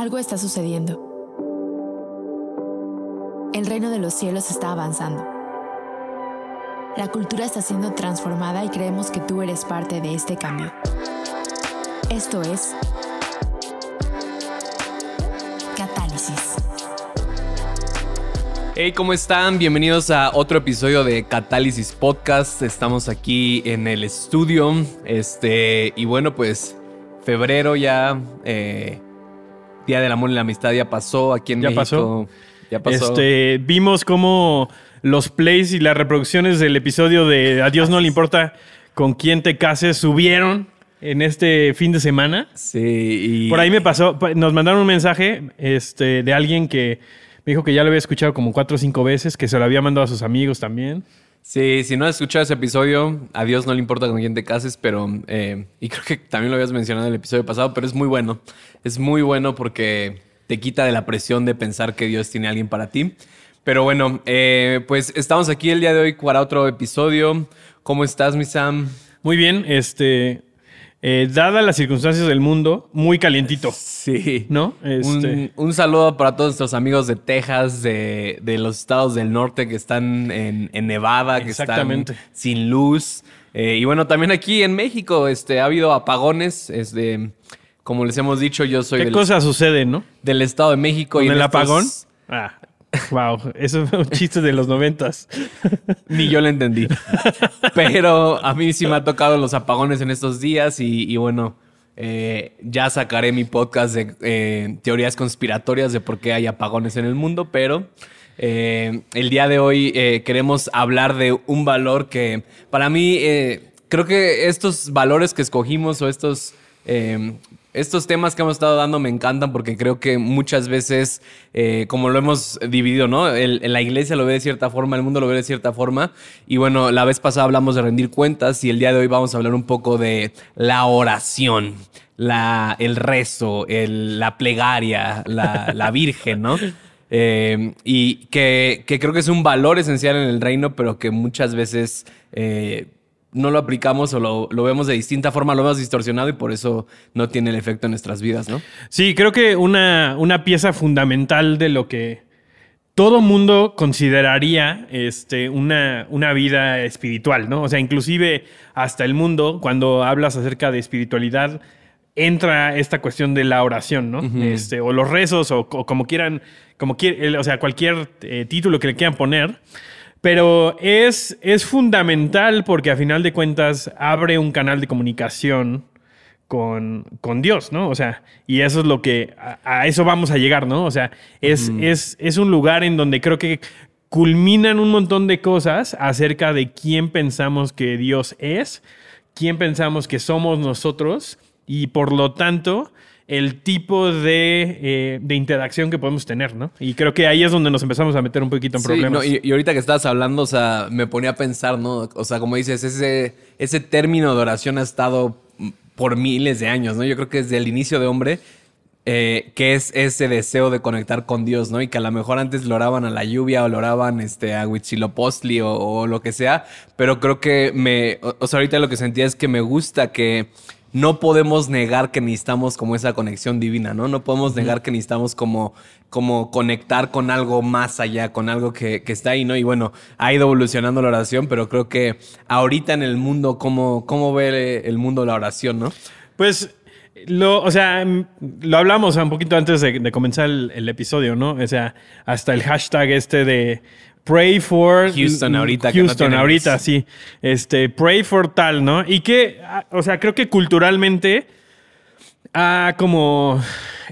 Algo está sucediendo. El reino de los cielos está avanzando. La cultura está siendo transformada y creemos que tú eres parte de este cambio. Esto es Catálisis. Hey, ¿cómo están? Bienvenidos a otro episodio de Catálisis Podcast. Estamos aquí en el estudio. Este, y bueno, pues febrero ya, eh, Día del Amor y la Amistad ya pasó aquí en ¿Ya México. pasó? Ya pasó. Este, vimos cómo los plays y las reproducciones del episodio de Adiós no le importa con quién te cases subieron en este fin de semana. Sí, y Por ahí me pasó, pa- nos mandaron un mensaje este, de alguien que me dijo que ya lo había escuchado como cuatro o cinco veces, que se lo había mandado a sus amigos también. Sí, si no has escuchado ese episodio, a Dios no le importa con quién te cases, pero. eh, y creo que también lo habías mencionado en el episodio pasado, pero es muy bueno. Es muy bueno porque te quita de la presión de pensar que Dios tiene a alguien para ti. Pero bueno, eh, pues estamos aquí el día de hoy para otro episodio. ¿Cómo estás, mi Sam? Muy bien, este, eh, dadas las circunstancias del mundo, muy calientito, Sí. ¿no? Este, Un, un saludo para todos nuestros amigos de Texas, de, de los estados del norte que están en, en Nevada, que están sin luz. Eh, y bueno, también aquí en México este, ha habido apagones. Este, como les hemos dicho, yo soy ¿Qué del, cosas suceden, no? del estado de México. ¿Con y el estos- apagón? Ah, wow, eso es un chiste de los noventas. Ni yo lo entendí. Pero a mí sí me ha tocado los apagones en estos días y, bueno, eh, ya sacaré mi podcast de eh, teorías conspiratorias de por qué hay apagones en el mundo, pero eh, el día de hoy queremos hablar de un valor que para mí creo que estos valores que escogimos o estos... estos temas que hemos estado dando me encantan porque creo que muchas veces, eh, como lo hemos dividido, ¿no? El- la iglesia lo ve de cierta forma, el mundo lo ve de cierta forma. Y bueno, la vez pasada hablamos de rendir cuentas y el día de hoy vamos a hablar un poco de la oración, la, el rezo, el- la plegaria, la, la virgen, ¿no? Eh, y que, que creo que es un valor esencial en el reino, pero que muchas veces... eh, no lo aplicamos o lo, lo vemos de distinta forma, lo vemos distorsionado y por eso no tiene el efecto en nuestras vidas, ¿no? Sí, creo que una, una pieza fundamental de lo que todo mundo consideraría este, una, una vida espiritual, ¿no? O sea, inclusive hasta el mundo, cuando hablas acerca de espiritualidad, entra esta cuestión de la oración, ¿no? este, o los rezos, o, o como quieran, como quier- o sea, cualquier eh, título que le quieran poner. Pero es, es fundamental porque a final de cuentas abre un canal de comunicación con, con Dios, ¿no? O sea, y eso es lo que, a, a eso vamos a llegar, ¿no? O sea, es, es, es un lugar en donde creo que culminan un montón de cosas acerca de quién pensamos que Dios es, quién pensamos que somos nosotros y por lo tanto el tipo de, eh, de interacción que podemos tener, ¿no? Y creo que ahí es donde nos empezamos a meter un poquito en Sí, problemas. no, y, y ahorita que estabas hablando, o sea, me ponía a pensar, ¿no? O sea, como dices, ese, ese término de oración ha estado por miles de años, ¿no? Yo creo que desde el inicio de hombre, eh, que es ese deseo de conectar con Dios, ¿no? Y que a lo mejor antes lo oraban a la lluvia o lo oraban este, a Huitzilopochtli o, o lo que sea, pero creo que me, o, o sea, ahorita lo que sentía es que me gusta que no podemos negar que necesitamos como esa conexión divina, ¿no? No podemos negar que necesitamos como, como conectar con algo más allá, con algo que, que está ahí, ¿no? Y bueno, ha ido evolucionando la oración, pero creo que ahorita en el mundo, ¿cómo, cómo ve el mundo la oración, no? Pues lo, o sea, mm, lo hablamos un poquito antes de, de comenzar el, el episodio, ¿no? O sea, hasta el hashtag este de Pray for Houston ahorita, que no Houston ahorita, sí. Este, pray for tal, ¿no? Y que, ah, o sea, creo que culturalmente ha como,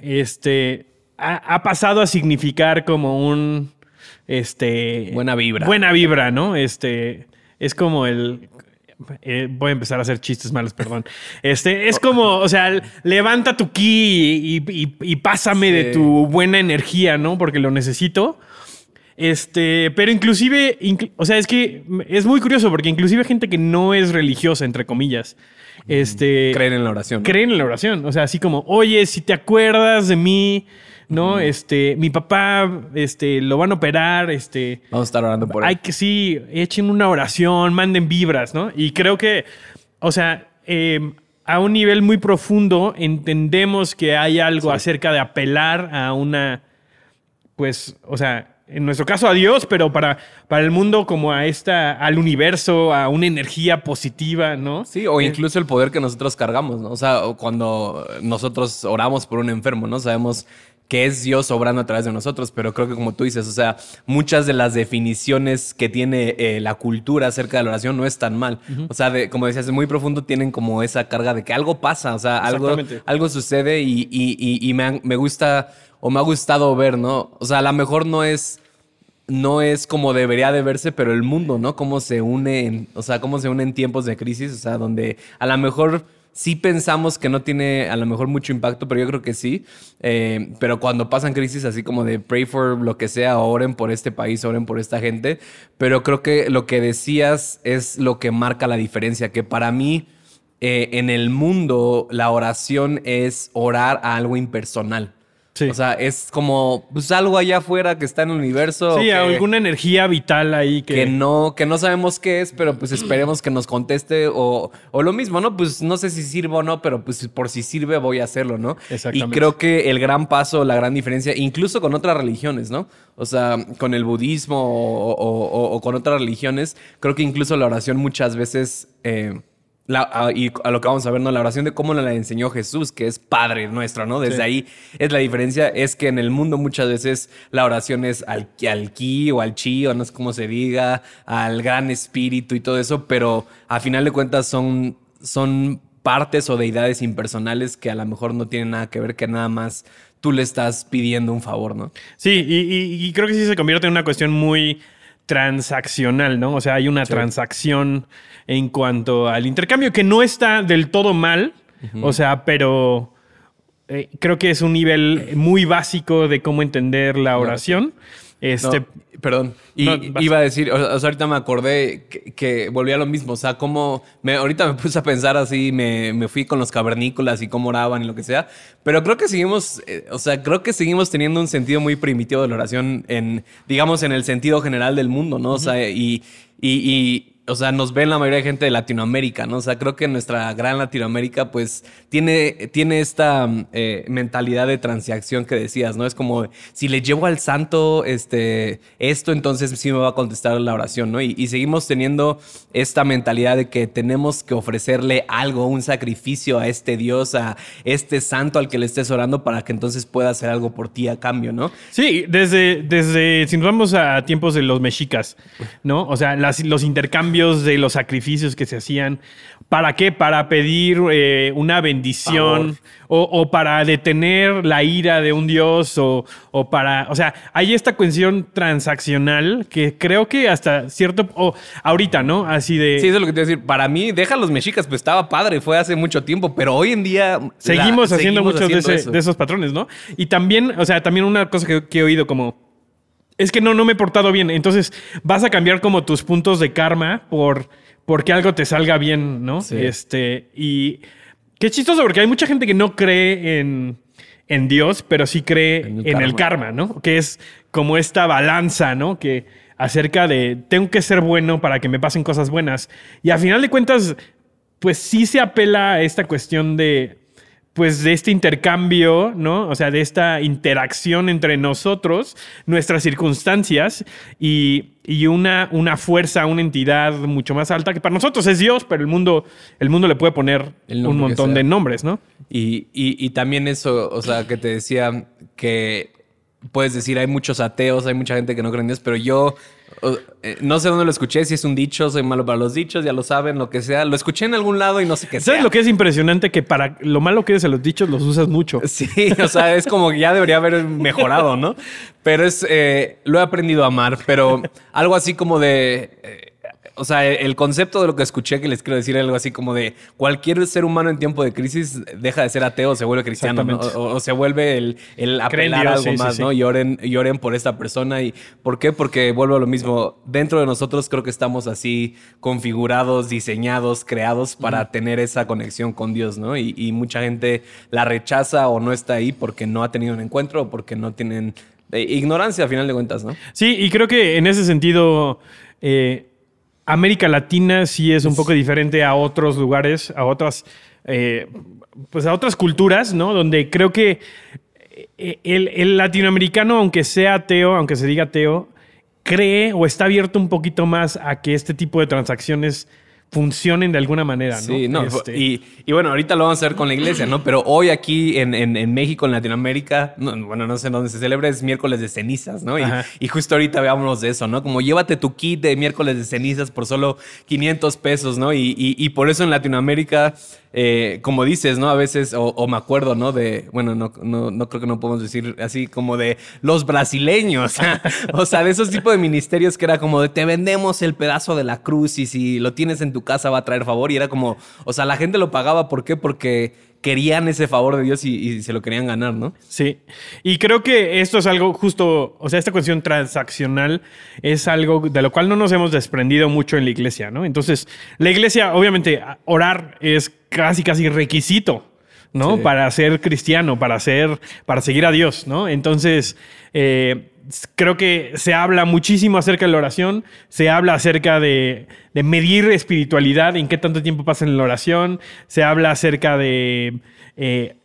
este, ha, ha pasado a significar como un, este... Buena vibra. Buena vibra, ¿no? Este, es como el... eh, voy a empezar a hacer chistes malos, perdón. Este, es como, o sea, levanta tu ki y, y- y pásame de tu buena energía, ¿no? Porque lo necesito. Este, pero inclusive, inclu- o sea, es que es muy curioso porque inclusive gente que no es religiosa, entre comillas, este, Creen en la oración. ¿no? creen en la oración. O sea, así como, oye, si te acuerdas de mí, ¿no? Este, mi papá, este, lo van a operar, este, Vamos a estar orando por hay él. que sí, echen una oración, manden vibras, ¿no? Y creo que, o sea, eh, a un nivel muy profundo entendemos que hay algo acerca de apelar a una, pues, o sea, en nuestro caso a Dios, pero para, para el mundo como a esta, al universo, a una energía positiva, ¿no? Sí, o incluso el poder que nosotros cargamos, ¿no? O sea, cuando nosotros oramos por un enfermo, ¿no? Sabemos que es Dios obrando a través de nosotros, pero creo que como tú dices, o sea, muchas de las definiciones que tiene eh, la cultura acerca de la oración no es tan mal. O sea, como decías, es muy profundo, tienen como esa carga de que algo pasa, o sea, algo, algo sucede y, y, me, me gusta o me ha gustado ver, ¿no? O sea, a lo mejor no es no es como debería de verse, pero el mundo, ¿no? Cómo se une, o sea, cómo se une en tiempos de crisis, o sea, donde a lo mejor sí pensamos que no tiene a lo mejor mucho impacto, pero yo creo que sí. Eh, pero cuando pasan crisis así como de pray for lo que sea, oren por este país, oren por esta gente. Pero creo que lo que decías es lo que marca la diferencia, que para mí eh, en el mundo la oración es orar a algo impersonal. O sea, es como pues, algo allá afuera que está en el universo. Sí, alguna energía vital ahí que... no, que no sabemos qué es, pero pues esperemos que nos conteste o, o, lo mismo, ¿no? Pues no sé si sirve o no, pero pues por si sirve voy a hacerlo, ¿no? Exactamente. Y creo que el gran paso, la gran diferencia, incluso con otras religiones, ¿no? O sea, con el budismo o, con otras religiones, creo que incluso la oración muchas veces... Eh, y a lo que vamos a ver, ¿no? La oración de cómo la enseñó Jesús, que es Padre nuestro, ¿no? Desde ahí es la diferencia, es que en el mundo muchas veces la oración es al, al ki o al chi, o no sé cómo se diga, al gran espíritu y todo eso, pero a final de cuentas son, son partes o deidades impersonales que a lo mejor no tienen nada que ver, que nada más tú le estás pidiendo un favor, ¿no? Sí, y, creo que sí se convierte en una cuestión muy transaccional, ¿no? O sea, hay una transacción en cuanto al intercambio, que no está del todo mal, o sea, pero eh, creo que es un nivel muy básico de cómo entender la oración. Este, perdón, y, iba a decir, o sea, ahorita me acordé que, volvía a lo mismo, o sea, como me, ahorita me puse a pensar así, me, me, fui con los cavernícolas y cómo oraban y lo que sea, pero creo que seguimos, eh, o sea, creo que seguimos teniendo un sentido muy primitivo de la oración en, digamos, en el sentido general del mundo, ¿no? O sea, y, y o sea, nos ven la mayoría de gente de Latinoamérica, ¿no? O sea, creo que nuestra gran Latinoamérica, pues, tiene, tiene esta eh, mentalidad de transacción que decías, ¿no? Es como, si le llevo al santo este, esto, entonces sí me va a contestar la oración, ¿no? Y, seguimos teniendo esta mentalidad de que tenemos que ofrecerle algo, un sacrificio a este Dios, a este santo al que le estés orando para que entonces pueda hacer algo por ti a cambio, ¿no? Sí, desde, desde si nos vamos a tiempos de los mexicas, ¿no? O sea, los intercambios de los sacrificios que se hacían. ¿Para qué? Para pedir eh, una bendición o, para detener la ira de un dios o, para... O sea, hay esta cuestión transaccional que creo que hasta cierto... O ahorita, ¿no? Así de... Sí, eso es lo que te voy a decir. Para mí, deja los mexicas, pues estaba padre, fue hace mucho tiempo, pero hoy en día... Seguimos haciendo muchos de, esos patrones, ¿no? Y también, o sea, también una cosa que he oído como es que no, no me he portado bien. Entonces vas a cambiar como tus puntos de karma por porque algo te salga bien, ¿no? Este, y qué chistoso, porque hay mucha gente que no cree en, Dios, pero sí cree en el, karma. ¿no? Que es como esta balanza, ¿no? Que acerca de tengo que ser bueno para que me pasen cosas buenas. Y a final de cuentas, pues sí se apela a esta cuestión de pues de este intercambio, ¿no? O sea, de esta interacción entre nosotros, nuestras circunstancias y, una, una, fuerza, una entidad mucho más alta que para nosotros es Dios, pero el mundo, el mundo le puede poner un montón de nombres, ¿no? Y, y, también eso, o sea, que te decía que puedes decir, hay muchos ateos, hay mucha gente que no cree en Dios, pero yo no sé dónde lo escuché, si es un dicho, soy malo para los dichos, ya lo saben, lo que sea. Lo escuché en algún lado y no sé qué ¿Sabes lo que es impresionante? Que para lo malo que eres a los dichos los usas mucho. Sí, o sea, es como que ya debería haber mejorado, ¿no? Pero es, eh, lo he aprendido a amar, pero algo así como de... Eh, o sea, el concepto de lo que escuché que les quiero decir algo así como de cualquier ser humano en tiempo de crisis deja de ser ateo, se vuelve cristiano, o, se vuelve el, el apelar a algo más, ¿no? Y oren, por esta persona. ¿Y por qué? Porque vuelvo a lo mismo. Dentro de nosotros creo que estamos así configurados, diseñados, creados para tener esa conexión con Dios, ¿no? Y, mucha gente la rechaza o no está ahí porque no ha tenido un encuentro o porque no tienen eh, ignorancia a final de cuentas, ¿no? Sí, y creo que en ese sentido... Eh, América Latina sí es un poco diferente a otros lugares, a otras eh, pues a otras culturas, ¿no? Donde creo que eh, el, el latinoamericano, aunque sea ateo, aunque se diga ateo, cree o está abierto un poquito más a que este tipo de transacciones funcionen de alguna manera, ¿no? Sí, no. Este, Y, y bueno, ahorita lo vamos a ver con la iglesia, ¿no? Pero hoy aquí en, en- en México, en Latinoamérica, no, bueno, no sé dónde se celebra, es miércoles de cenizas, ¿no? Y, justo ahorita veámonos de eso, ¿no? Como llévate tu kit de miércoles de cenizas por solo 500 pesos, ¿no? Y por eso en Latinoamérica, eh, como dices, ¿no? A veces, o, me acuerdo, ¿no? De, bueno, no, no, no creo que no podemos decir así como de los brasileños, o sea, de esos tipos de ministerios que era como de te vendemos el pedazo de la cruz y si lo tienes en tu casa va a traer favor y era como, o sea, la gente lo pagaba, ¿por qué? Porque querían ese favor de Dios y, se lo querían ganar, ¿no? Sí, y creo que esto es algo justo, o sea, esta cuestión transaccional es algo de lo cual no nos hemos desprendido mucho en la iglesia, ¿no? Entonces, la iglesia, obviamente, orar es casi, casi requisito, ¿no? Sí. Para ser cristiano, para ser, para seguir a Dios, ¿no? Entonces, eh, creo que se habla muchísimo acerca de la oración, se habla acerca de, de medir espiritualidad, en qué tanto tiempo pasa en la oración, se habla acerca de... eh,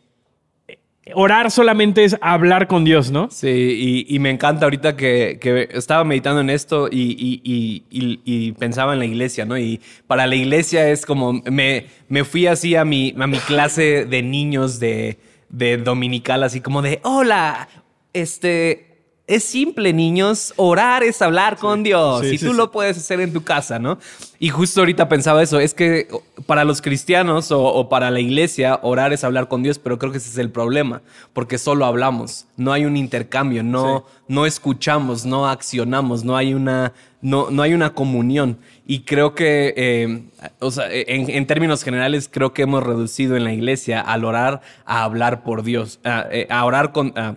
Orar solamente es hablar con Dios, ¿no? Sí, y, me encanta ahorita que, estaba meditando en esto y, pensaba en la iglesia, ¿no? Y para la iglesia es como, me, me fui así a mi, a mi clase de niños de, de dominical, así como de, hola, este... Es simple, niños. Orar es hablar con Dios. sí, y sí, tú lo puedes hacer en tu casa, ¿no? Y justo ahorita pensaba eso. Es que para los cristianos o, o para la iglesia, orar es hablar con Dios, pero creo que ese es el problema. Porque solo hablamos. No hay un intercambio. No, no escuchamos, no accionamos. No hay una, no, no hay una comunión. Y creo que, eh, o sea, en, en términos generales, creo que hemos reducido en la iglesia al orar a hablar por Dios. A, eh, a orar con. a-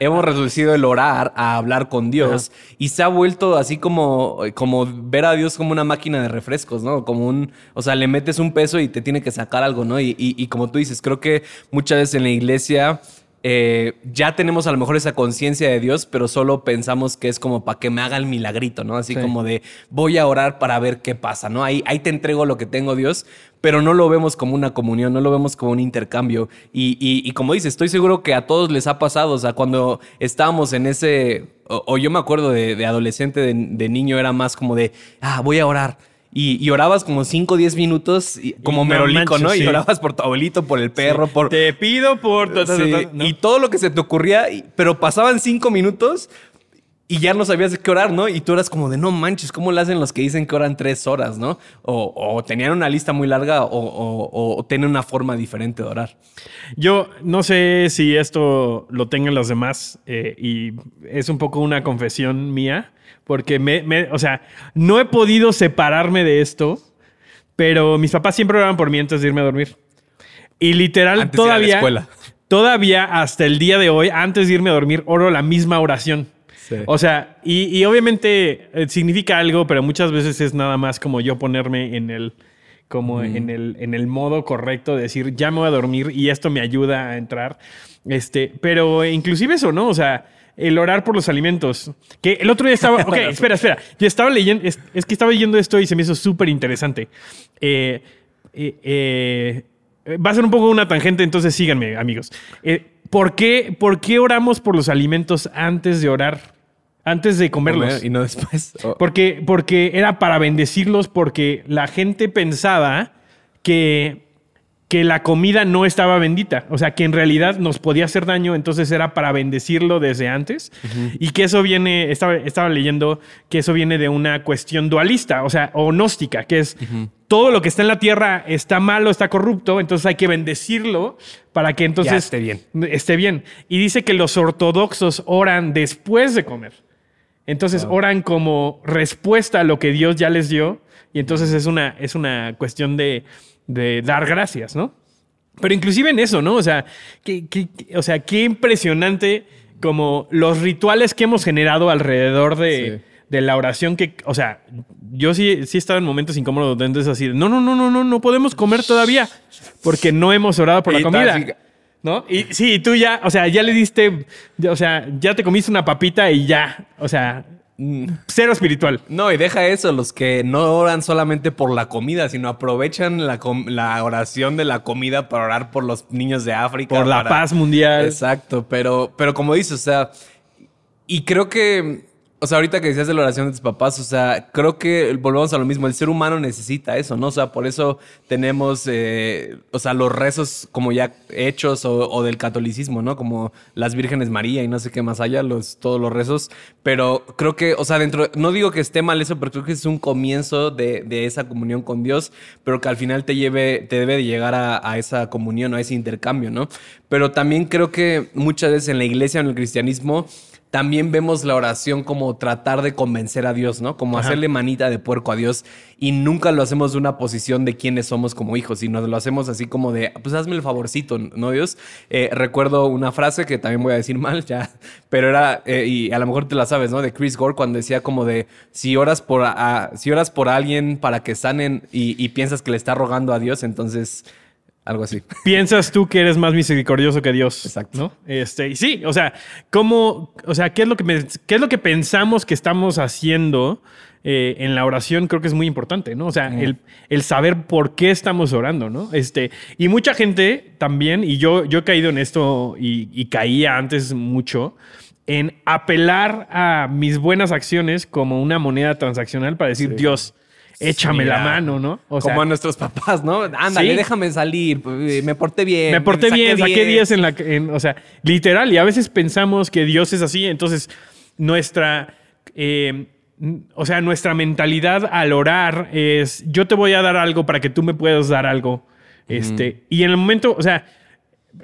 Hemos reducido el orar a hablar con Dios y se ha vuelto así como, como ver a Dios como una máquina de refrescos, ¿no? Como un, o sea, le metes un peso y te tiene que sacar algo, ¿no? Y, y- y como tú dices, creo que muchas veces en la iglesia eh, ya tenemos a lo mejor esa conciencia de Dios, pero solo pensamos que es como para que me haga el milagrito, ¿no? Así Sí. como de voy a orar para ver qué pasa, ¿no? Ahí, ahí te entrego lo que tengo, Dios, pero no lo vemos como una comunión, no lo vemos como un intercambio. Y, y- y como dices, estoy seguro que a todos les ha pasado, o sea, cuando estábamos en ese, o, o yo me acuerdo de, de adolescente, de, de niño, era más como de, ah, voy a orar. Y, y orabas como 5 o 10 minutos, y- como no merolico, ¿no? Y sí. orabas por tu abuelito, por el perro, por... Te pido por... ta, ta, ta, Sí, ta, ¿no? Y todo lo que se te ocurría, y- pero pasaban cinco minutos y ya no sabías de qué orar, ¿no? Y tú eras como de, no manches, ¿cómo le hacen los que dicen que oran tres horas, ¿no? O, o tenían una lista muy larga o, o, o tienen una forma diferente de orar. Yo no sé si esto lo tengan los demás eh, y es un poco una confesión mía, porque me, me- o sea, no he podido separarme de esto, pero mis papás siempre oraban por mí antes de irme a dormir. Y literal, Antes de ir a la todavía, escuela. todavía hasta el día de hoy, antes de irme a dormir, oro la misma oración. Sí. O sea, y, y obviamente eh, significa algo, pero muchas veces es nada más como yo ponerme en el, como en, el, en el modo correcto de decir, ya me voy a dormir y esto me ayuda a entrar. Este, pero inclusive eso, ¿no? O sea, el orar por los alimentos. Que el otro día estaba. Ok, espera, espera. Yo estaba leyendo. Es, es que estaba leyendo esto y se me hizo súper interesante. Eh, eh, eh, va a ser un poco una tangente, entonces síganme, amigos. ¿por, qué, ¿Por qué oramos por los alimentos antes de orar? Antes de comerlos. Y no después. Porque, porque era para bendecirlos, porque la gente pensaba que, que la comida no estaba bendita. O sea, que en realidad nos podía hacer daño, entonces era para bendecirlo desde antes. Y que eso viene, estaba, estaba leyendo que eso viene de una cuestión dualista, o sea, o gnóstica, que es todo lo que está en la tierra está malo, está corrupto, entonces hay que bendecirlo para que entonces esté bien. esté bien. Y dice que los ortodoxos oran después de comer. Entonces oran como respuesta a lo que Dios ya les dio. Y entonces es una, es una cuestión de, de dar gracias, ¿no? Pero inclusive en eso, ¿no? O sea, qué, qué- qué- o sea, qué impresionante como los rituales que hemos generado alrededor de, Sí. de la oración que, o sea, yo sí, sí he estado en momentos incómodos donde es así, no, no, no, no, no, no podemos comer todavía porque no hemos orado por la Y comida. ¿No? Y sí, tú ya, o sea, ya le diste, o sea, ya te comiste una papita y ya, o sea, cero espiritual. No, y deja eso, los que no oran solamente por la comida, sino aprovechan la, oración de la comida para orar por los niños de África. Por la para- paz mundial. Exacto, pero, pero como dices, o sea, y creo que, o sea, ahorita que decías de la oración de tus papás, o sea, creo que volvemos a lo mismo, el ser humano necesita eso, ¿no? O sea, por eso tenemos, eh, o sea, los rezos como ya hechos o, del catolicismo, ¿no? Como las vírgenes María y no sé qué más allá, los, todos los rezos, pero creo que, o sea, dentro, no digo que esté mal eso, pero creo que es un comienzo de, de esa comunión con Dios, pero que al final te lleve, te debe de llegar a, a esa comunión, a ese intercambio, ¿no? Pero también creo que muchas veces en la iglesia, en el cristianismo, también vemos la oración como tratar de convencer a Dios, ¿no? Como Ajá. hacerle manita de puerco a Dios. Y nunca lo hacemos de una posición de quiénes somos como hijos, sino lo hacemos así como de, pues hazme el favorcito, ¿no, Dios? Eh, recuerdo una frase que también voy a decir mal, ya, pero era, eh, y a lo mejor te la sabes, ¿no? De Chris Gore cuando decía como de, si oras por, a- si oras por alguien para que sanen y, y piensas que le está rogando a Dios, entonces, algo así. Piensas tú que eres más misericordioso que Dios. Exacto. ¿no? Este, y sí, o sea, ¿cómo, o sea, qué es lo que, qué es lo que pensamos que estamos haciendo eh, en la oración? Creo que es muy importante, ¿no? O sea, el, el saber por qué estamos orando, ¿no? Este, y mucha gente también, y yo, yo he caído en esto y, y caía antes mucho, en apelar a mis buenas acciones como una moneda transaccional para decir, Dios, échame la mano, ¿no? O como a nuestros papás, ¿no? Ándale, Sí. déjame salir, pues, me porté bien. me porté bien, saqué 10. 10 en la... en- o sea, literal. Y a veces pensamos que Dios es así. Entonces, nuestra... eh, o sea, nuestra mentalidad al orar es, yo te voy a dar algo para que tú me puedas dar algo. Este, Y en el momento, o sea,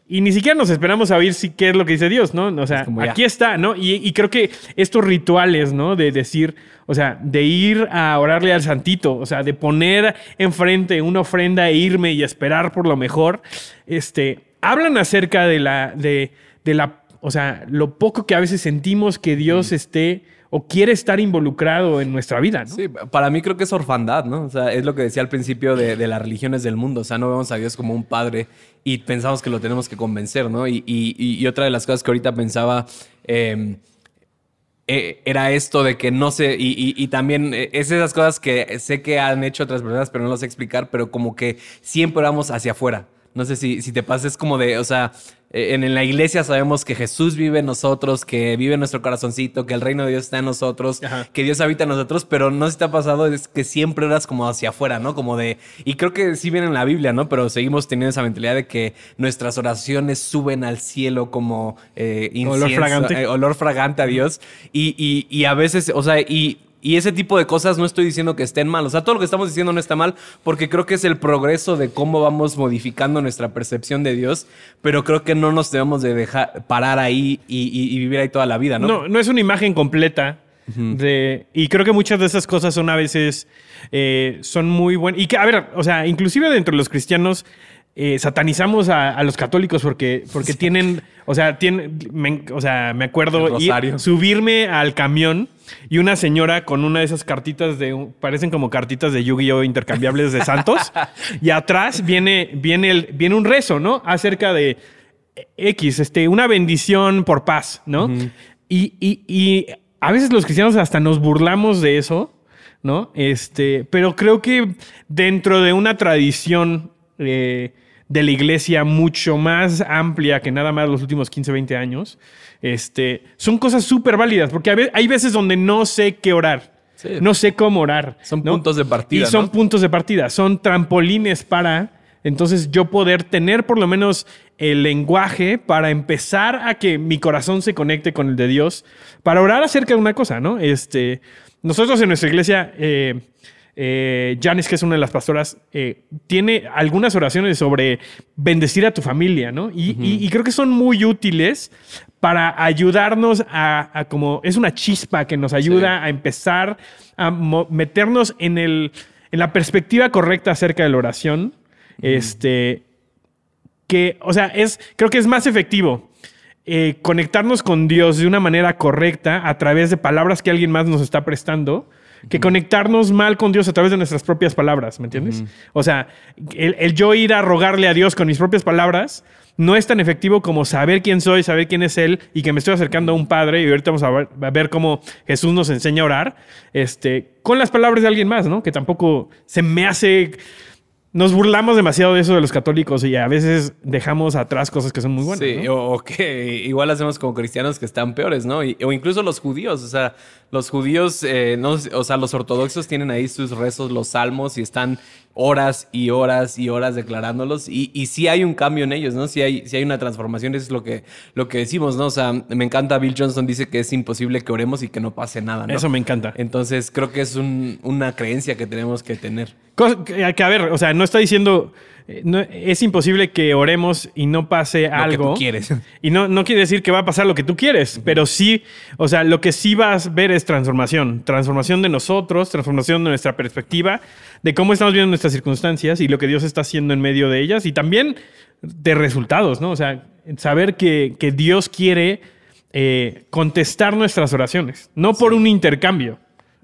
y ni siquiera nos esperamos a oír si qué es lo que dice Dios, ¿no? O sea, Es aquí está, ¿no? Y, y creo que estos rituales, ¿no? De decir, o sea, de ir a orarle al santito, o sea, de poner enfrente una ofrenda e irme y esperar por lo mejor, este, hablan acerca de la, de, de la, o sea, lo poco que a veces sentimos que Dios esté o quiere estar involucrado en nuestra vida, ¿no? Sí, para mí creo que es orfandad, ¿no? O sea, es lo que decía al principio de, de las religiones del mundo. O sea, no vemos a Dios como un padre y pensamos que lo tenemos que convencer, ¿no? Y, y- y- otra de las cosas que ahorita pensaba eh, eh, era esto de que no sé, y, y- también eh, es esas cosas que sé que han hecho otras personas, pero no lo sé explicar, pero como que siempre vamos hacia afuera. No sé si, si te pasa, es como de, o sea, en, en la iglesia sabemos que Jesús vive en nosotros, que vive en nuestro corazoncito, que el reino de Dios está en nosotros, Ajá. que Dios habita en nosotros, pero no si te ha pasado, es que siempre eras como hacia afuera, ¿no? Como de, y creo que sí viene en la Biblia, ¿no? Pero seguimos teniendo esa mentalidad de que nuestras oraciones suben al cielo como eh, Olor fragante. eh, olor fragante a Dios. Y, y- y a veces, o sea, y, y ese tipo de cosas no estoy diciendo que estén mal. O sea, todo lo que estamos diciendo no está mal porque creo que es el progreso de cómo vamos modificando nuestra percepción de Dios. Pero creo que no nos debemos de dejar parar ahí y, y- y vivir ahí toda la vida, ¿no? No, no es una imagen completa. de, y creo que muchas de esas cosas son a veces, eh, son muy buenas. Y que, a ver, o sea, inclusive dentro de los cristianos, eh, satanizamos a, a los católicos porque, porque tienen, o sea, tienen, me, o sea, me acuerdo ir- subirme al camión y una señora con una de esas cartitas de, parecen como cartitas de Yu-Gi-Oh intercambiables de santos, y atrás viene, viene, el, viene un rezo, ¿no? Acerca de X, este, una bendición por paz, ¿no? y, y- y a veces los cristianos hasta nos burlamos de eso, ¿no? Este, pero creo que dentro de una tradición eh, de la iglesia mucho más amplia que nada más los últimos 15, 20 años, este, son cosas súper válidas, porque hay veces donde no sé qué orar. Sí. No sé cómo orar. Son ¿no? puntos de partida, Y son ¿no? puntos de partida, son trampolines para entonces yo poder tener por lo menos el lenguaje para empezar a que mi corazón se conecte con el de Dios, para orar acerca de una cosa, ¿no? Este, nosotros en nuestra iglesia, eh, eh, Janice, que es una de las pastoras, eh, tiene algunas oraciones sobre bendecir a tu familia, ¿no? Y, y- y creo que son muy útiles para ayudarnos a, a como es una chispa que nos ayuda a empezar a meternos en el en la perspectiva correcta acerca de la oración. Este que, o sea, es creo que es más efectivo eh, conectarnos con Dios de una manera correcta a través de palabras que alguien más nos está prestando que conectarnos mal con Dios a través de nuestras propias palabras, ¿me entiendes? O sea, el, el yo ir a rogarle a Dios con mis propias palabras no es tan efectivo como saber quién soy, saber quién es Él y que me estoy acercando a un Padre. Y ahorita vamos a ver, a ver cómo Jesús nos enseña a orar este, con las palabras de alguien más, ¿no? Que tampoco se me hace nos burlamos demasiado de eso de los católicos y a veces dejamos atrás cosas que son muy buenas. Sí, o, que igual hacemos como cristianos que están peores, ¿no? o incluso los judíos, o sea, los judíos, eh, no, o sea, los ortodoxos tienen ahí sus rezos, los salmos y están horas y horas y horas declarándolos y, y sí hay un cambio en ellos, ¿no? Sí hay, sí hay una transformación, eso es lo que, lo que decimos, ¿no? O sea, me encanta Bill Johnson, dice que es imposible que oremos y que no pase nada, ¿no? Eso me encanta. Entonces creo que es una creencia que tenemos que tener. que, a ver, o sea, no está diciendo eh, es imposible que oremos y no pase algo. Que tú quieres. Y no, no quiere decir que va a pasar lo que tú quieres, pero sí, o sea, lo que sí vas a ver es transformación. Transformación de nosotros, transformación de nuestra perspectiva, de cómo estamos viendo nuestras circunstancias y lo que Dios está haciendo en medio de ellas y también de resultados, ¿no? O sea, saber que, Dios quiere eh, contestar nuestras oraciones, no por un intercambio.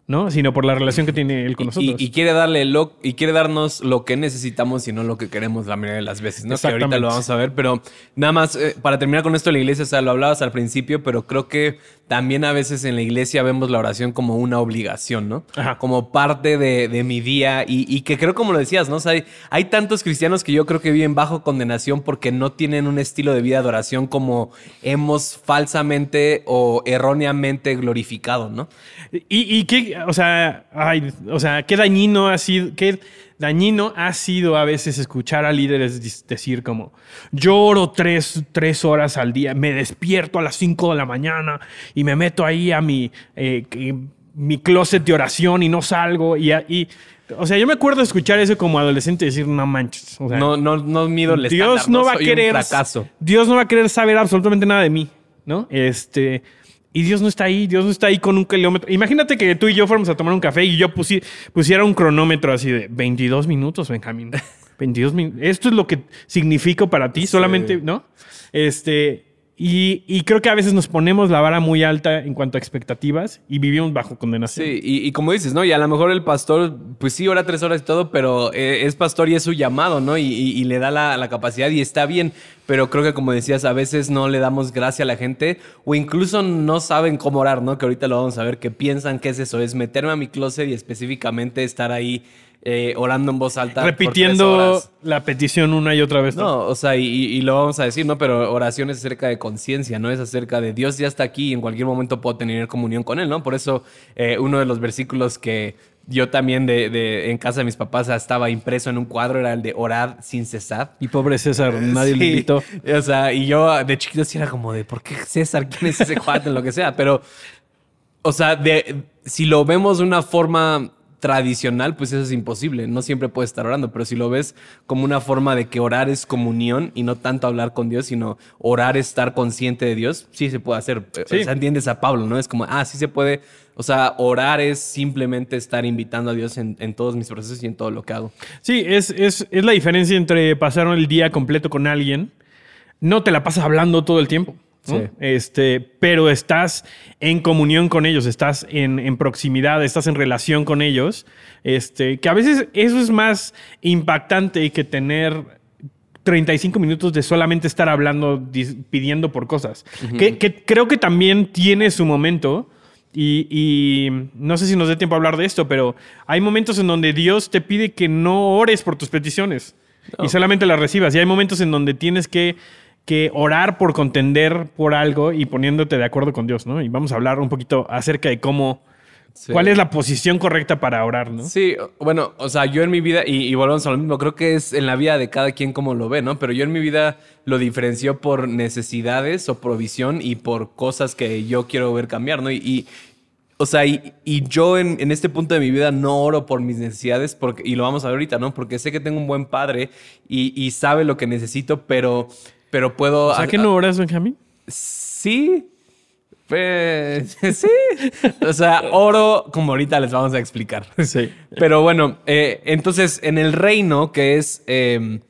¿No? Sino por la relación que tiene él con nosotros. Y, quiere darle lo, y quiere darnos lo que necesitamos y no lo que queremos la mayoría de las veces, ¿no? Que ahorita lo vamos a ver, pero nada más eh, para terminar con esto la iglesia, o sea, lo hablabas al principio, pero creo que también a veces en la iglesia vemos la oración como una obligación, ¿no? Como parte de, mi día y, que creo como lo decías, ¿no? O sea, hay, hay, tantos cristianos que yo creo que viven bajo condenación porque no tienen un estilo de vida de oración como hemos falsamente o erróneamente glorificado, ¿no? Y, qué, o sea, ay, o sea, qué dañino ha sido, qué dañino ha sido a veces escuchar a líderes decir como, lloro tres, tres horas al día, me despierto a las cinco de la mañana y me meto ahí a mi, eh, mi closet de oración y no salgo y, y o sea, yo me acuerdo escuchar eso como adolescente y decir, no manches. no, no, no mido el Dios no, va a querer. Dios no va a querer saber absolutamente nada de mí, ¿no? Este. Y Dios no está ahí, Dios no está ahí con un kilómetro. Imagínate que tú y yo fuéramos a tomar un café y yo pusiera un cronómetro así de 22 minutos, Benjamín. 22 minutos. Esto es lo que significa para ti, solamente, ¿no? Este, y, creo que a veces nos ponemos la vara muy alta en cuanto a expectativas y vivimos bajo condenación. Sí, y, como dices, ¿no? Y a lo mejor el pastor, pues sí, ora tres horas y todo, pero eh, es pastor y es su llamado, ¿no? Y, le da la, capacidad y está bien. Pero creo que, como decías, a veces no le damos gracia a la gente o incluso no saben cómo orar, ¿no? Que ahorita lo vamos a ver, que piensan que es eso, es meterme a mi closet y específicamente estar ahí eh, orando en voz alta. Repitiendo la petición una y otra vez. No, o sea, y, lo vamos a decir, ¿no? Pero oración es acerca de conciencia, ¿no? Es acerca de Dios ya está aquí y en cualquier momento puedo tener comunión con Él, ¿no? Por eso eh, uno de los versículos que yo también de, en casa de mis papás estaba impreso en un cuadro, era el de orar sin cesar. Y pobre César, nadie le invitó. O sea, y yo de chiquito sí era como de, ¿por qué César? ¿Quién es ese cuadro? lo que sea. Pero, o sea, de, si lo vemos de una forma tradicional, pues eso es imposible. No siempre puedes estar orando, pero si lo ves como una forma de que orar es comunión y no tanto hablar con Dios, sino orar es estar consciente de Dios, sí se puede hacer. O sea, entiendes a Pablo, ¿no? Es como, ah, sí se puede. O sea, orar es simplemente estar invitando a Dios en, todos mis procesos y en todo lo que hago. Sí, es, es, es la diferencia entre pasar el día completo con alguien. No te la pasas hablando todo el tiempo. Este, pero estás en comunión con ellos, estás en, proximidad, estás en relación con ellos. Este, que a veces eso es más impactante que tener 35 minutos de solamente estar hablando, pidiendo por cosas. que, creo que también tiene su momento. Y, no sé si nos dé tiempo a hablar de esto, pero hay momentos en donde Dios te pide que no ores por tus peticiones y solamente las recibas. Y hay momentos en donde tienes que que orar por contender por algo y poniéndote de acuerdo con Dios, ¿no? Y vamos a hablar un poquito acerca de cómo, cuál es la posición correcta para orar, ¿no? Sí, bueno, o sea, yo en mi vida, y, volvemos a lo mismo, creo que es en la vida de cada quien como lo ve, ¿no? Pero yo en mi vida lo diferencio por necesidades o provisión y por cosas que yo quiero ver cambiar, ¿no? Y, o sea, y, yo en, en, este punto de mi vida no oro por mis necesidades, porque, y lo vamos a ver ahorita, ¿no? Porque sé que tengo un buen padre y, y sabe lo que necesito, pero pero puedo... ¿O sea que no oras, Benjamín? Sí. Pues sí. O sea, oro, como ahorita les vamos a explicar. Sí. Pero bueno, eh, entonces en el reino, que es, em,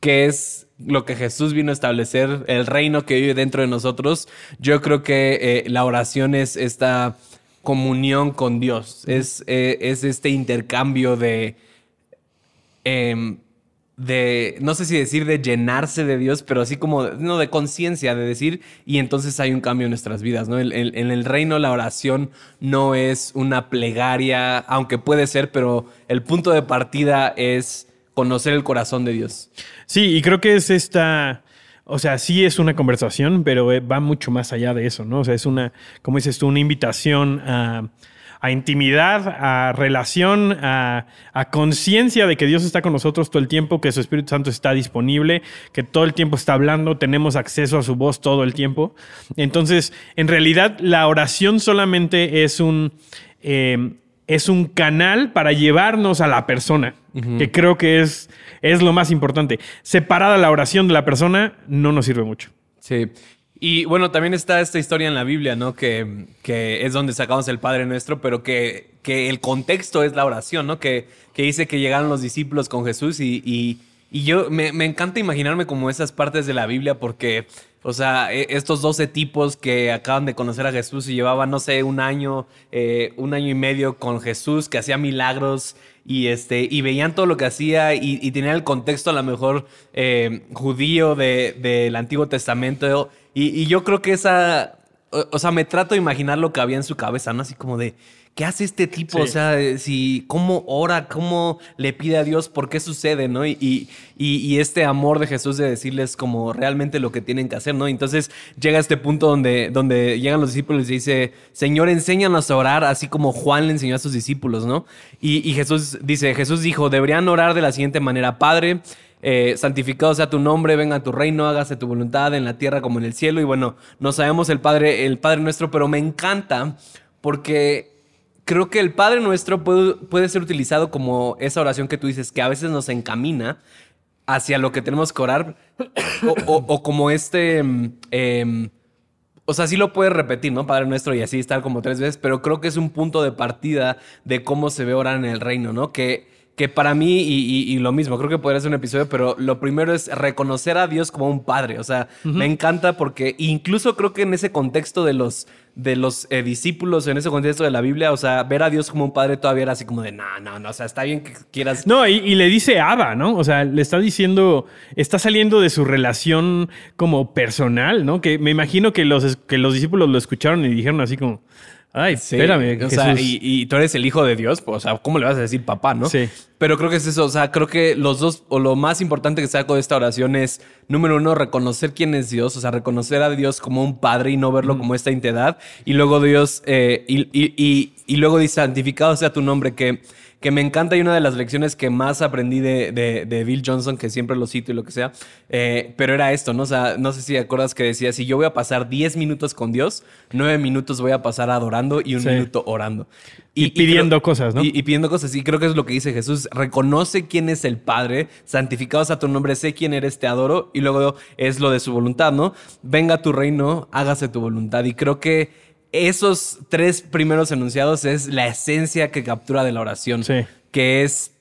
que es lo que Jesús vino a establecer, el reino que vive dentro de nosotros, yo creo que eh, la oración es esta comunión con Dios, es, eh, es este intercambio de... De, no sé si decir de llenarse de Dios, pero así como, no, de conciencia, de decir, y entonces hay un cambio en nuestras vidas, ¿no? En, en, el reino la oración no es una plegaria, aunque puede ser, pero el punto de partida es conocer el corazón de Dios. Sí, y creo que es esta, o sea, sí es una conversación, pero eh, va mucho más allá de eso, ¿no? O sea, es una, como dices tú, una invitación a a intimidad, a relación, a, conciencia de que Dios está con nosotros todo el tiempo, que su Espíritu Santo está disponible, que todo el tiempo está hablando, tenemos acceso a su voz todo el tiempo. Entonces, en realidad, la oración solamente es un... Eh, es un canal para llevarnos a la persona, que creo que es, es lo más importante. Separada la oración de la persona no nos sirve mucho. Sí, y bueno, también está esta historia en la Biblia, ¿no? Que, que es donde sacamos el Padre Nuestro, pero que, que el contexto es la oración, ¿no? Que, que dice que llegaron los discípulos con Jesús y, y, y yo me, me, encanta imaginarme como esas partes de la Biblia porque, o sea, e, estos 12 tipos que acaban de conocer a Jesús y llevaban, no sé, un año, eh, un año y medio con Jesús, que hacía milagros y, este, y veían todo lo que hacía y, y tenían el contexto a lo mejor eh, judío del de, Antiguo Testamento y, yo creo que esa, o, sea, me trato de imaginar lo que había en su cabeza, ¿no? Así como de, ¿qué hace este tipo? O sea, si, ¿cómo ora? ¿Cómo le pide a Dios? ¿Por qué sucede? ¿No? Y, y, este amor de Jesús de decirles como realmente lo que tienen que hacer, ¿no? Entonces llega este punto donde, donde llegan los discípulos y dice, Señor, enséñanos a orar, así como Juan le enseñó a sus discípulos, ¿no? Y, y Jesús dice, Jesús dijo, deberían orar de la siguiente manera, Padre, eh, santificado sea tu nombre, venga tu reino, hágase tu voluntad en la tierra como en el cielo. Y bueno, no sabemos el Padre, el Padre nuestro, pero me encanta porque creo que el Padre nuestro puede, ser utilizado como esa oración que tú dices, que a veces nos encamina hacia lo que tenemos que orar, o, como este... Em, o sea, sí lo puedes repetir, ¿no? Padre nuestro y así estar como tres veces, pero creo que es un punto de partida de cómo se ve orar en el reino, ¿no? Que que para mí, y, lo mismo, creo que podría ser un episodio, pero lo primero es reconocer a Dios como un padre. O sea, me encanta porque incluso creo que en ese contexto de los, de los eh, discípulos, en ese contexto de la Biblia, o sea, ver a Dios como un padre todavía era así como de, no, no, no, o sea, está bien que quieras. No, y, le dice Abba, ¿no? O sea, le está diciendo, está saliendo de su relación como personal, ¿no? Que me imagino que los, que los discípulos lo escucharon y dijeron así como, Ay, espérame. O sea, y, tú eres el hijo de Dios, pues, o sea, ¿cómo le vas a decir papá, no? Sí. Pero creo que es eso, o sea, creo que los dos, o lo más importante que saco de esta oración es, número uno, reconocer quién es Dios, o sea, reconocer a Dios como un padre y no verlo como esta entidad. Y luego Dios, eh, y, y, y, luego dice, santificado sea tu nombre, que que me encanta y una de las lecciones que más aprendí de, Bill Johnson, que siempre lo cito y lo que sea, eh, pero era esto, ¿no? O sea, no sé si acuerdas que decía, si yo voy a pasar 10 minutos con Dios, 9 minutos voy a pasar adorando y un minuto orando. Y, pidiendo cosas, ¿no? Y, pidiendo cosas. Y creo que es lo que dice Jesús. Reconoce quién es el Padre, santificados a tu nombre, sé quién eres, te adoro. Y luego es lo de su voluntad, ¿no? Venga tu reino, hágase tu voluntad. Y creo que esos tres primeros enunciados es la esencia que captura de la oración. Sí. Que es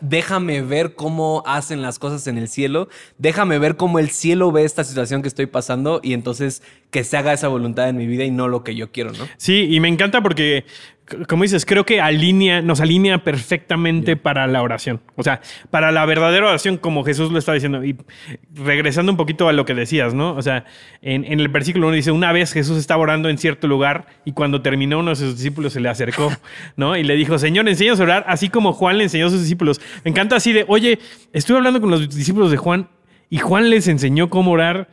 déjame ver cómo hacen las cosas en el cielo, déjame ver cómo el cielo ve esta situación que estoy pasando y entonces que se haga esa voluntad en mi vida y no lo que yo quiero, ¿no? Sí, y me encanta porque como dices, creo que alinea, nos alinea perfectamente para la oración. O sea, para la verdadera oración, como Jesús lo está diciendo. Y regresando un poquito a lo que decías, ¿no? O sea, en, el versículo 1 dice: Una vez Jesús estaba orando en cierto lugar y cuando terminó, uno de sus discípulos se le acercó, ¿no? Y le dijo: Señor, enséñanos a orar, así como Juan le enseñó a sus discípulos. Me encanta así de: Oye, estuve hablando con los discípulos de Juan y Juan les enseñó cómo orar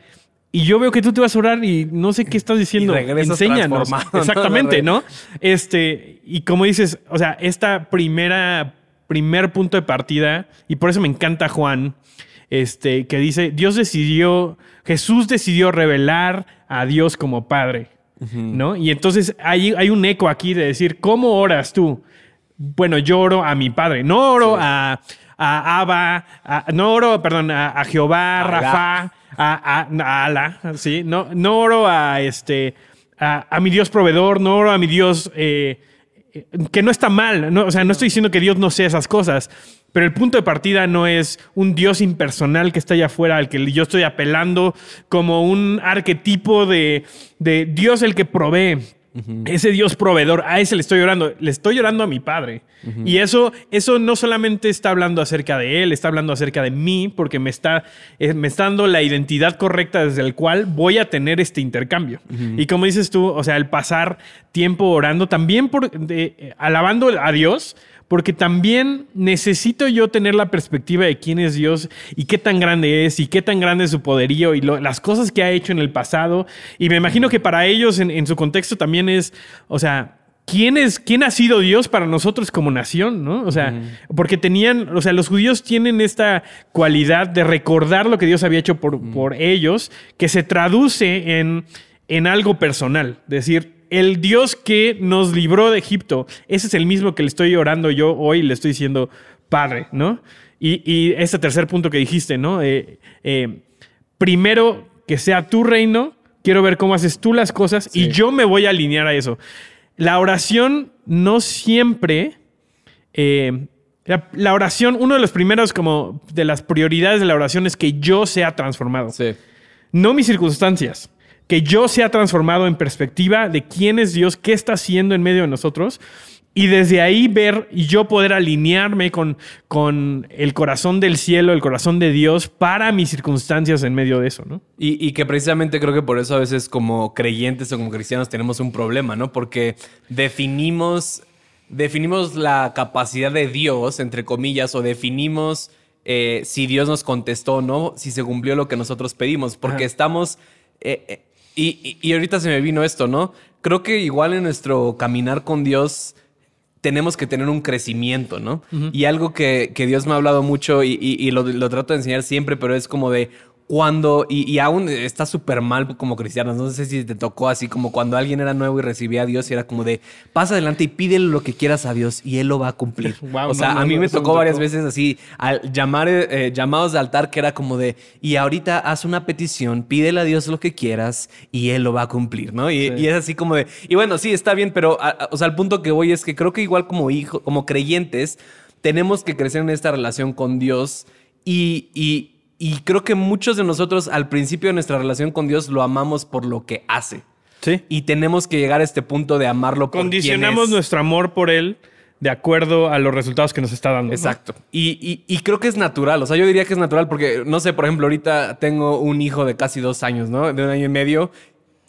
y yo veo que tú te vas a orar y no sé qué estás diciendo. Enséñanos. Exactamente, ¿no? Este, y como dices, o sea, esta primera, primer punto de partida, y por eso me encanta Juan, este, que dice, Dios decidió, Jesús decidió revelar a Dios como Padre, ¿no? Y entonces hay, hay un eco aquí de decir, ¿cómo oras tú? Bueno, yo oro a mi Padre, no oro a, a Abba, no oro, perdón, a, Jehová, Rafa a, a, Ala, ¿sí? No, no oro a, este, a, mi Dios proveedor, no oro a mi Dios eh, que no está mal, o sea, no estoy diciendo que Dios no sea esas cosas, pero el punto de partida no es un Dios impersonal que está allá afuera al que yo estoy apelando como un arquetipo de, de Dios el que provee ese Dios proveedor, a ese le estoy orando, le estoy orando a mi Padre. Y eso, eso no solamente está hablando acerca de Él, está hablando acerca de mí, porque me está, eh, me está dando la identidad correcta desde el cual voy a tener este intercambio. Y como dices tú, o sea, el pasar tiempo orando, también por, de, alabando a Dios, porque también necesito yo tener la perspectiva de quién es Dios y qué tan grande es y qué tan grande es su poderío y las cosas que ha hecho en el pasado. Y me imagino que para ellos en, su contexto también es, o sea, ¿quién, es, quién ha sido Dios para nosotros como nación, ¿no? O sea, porque tenían, o sea, los judíos tienen esta cualidad de recordar lo que Dios había hecho por, por ellos, que se traduce en, en algo personal. Decir, el Dios que nos libró de Egipto, ese es el mismo que le estoy orando yo hoy, le estoy diciendo, Padre, ¿no? Y, y este tercer punto que dijiste, ¿no? Eh, eh, primero, que sea tu reino, quiero ver cómo haces tú las cosas y yo me voy a alinear a eso. La oración no siempre... Eh, la, oración, uno de los primeros como de las prioridades de la oración es que yo sea transformado. No mis circunstancias que yo sea transformado en perspectiva de quién es Dios, qué está haciendo en medio de nosotros. Y desde ahí ver y yo poder alinearme con, con el corazón del cielo, el corazón de Dios para mis circunstancias en medio de eso, ¿no? Y, y, que precisamente creo que por eso a veces como creyentes o como cristianos tenemos un problema, ¿no? Porque definimos, definimos la capacidad de Dios, entre comillas, o definimos eh, si Dios nos contestó o no, si se cumplió lo que nosotros pedimos, porque estamos... Eh, eh, y, ahorita se me vino esto, ¿no? Creo que igual en nuestro caminar con Dios tenemos que tener un crecimiento, ¿no? Y algo que, Dios me ha hablado mucho y, lo, lo, trato de enseñar siempre, pero es como de, cuando, y, aún está súper mal como cristianos, no sé si te tocó así como cuando alguien era nuevo y recibía a Dios y era como de, pasa adelante y pídele lo que quieras a Dios y Él lo va a cumplir. o sea, a mí me tocó varias veces así, al llamar, eh, llamados de altar que era como de, y ahorita haz una petición, pídele a Dios lo que quieras y Él lo va a cumplir, ¿no? Y, es así como de, y bueno, sí, está bien, pero, o sea, el punto que voy es que creo que igual como hijo, como creyentes, tenemos que crecer en esta relación con Dios y, y y creo que muchos de nosotros al principio de nuestra relación con Dios lo amamos por lo que hace. Sí. Y tenemos que llegar a este punto de amarlo por Condicionamos nuestro amor por Él de acuerdo a los resultados que nos está dando. Exacto. Y, y, creo que es natural. O sea, yo diría que es natural porque, no sé, por ejemplo, ahorita tengo un hijo de casi dos años, ¿no? De un año y medio.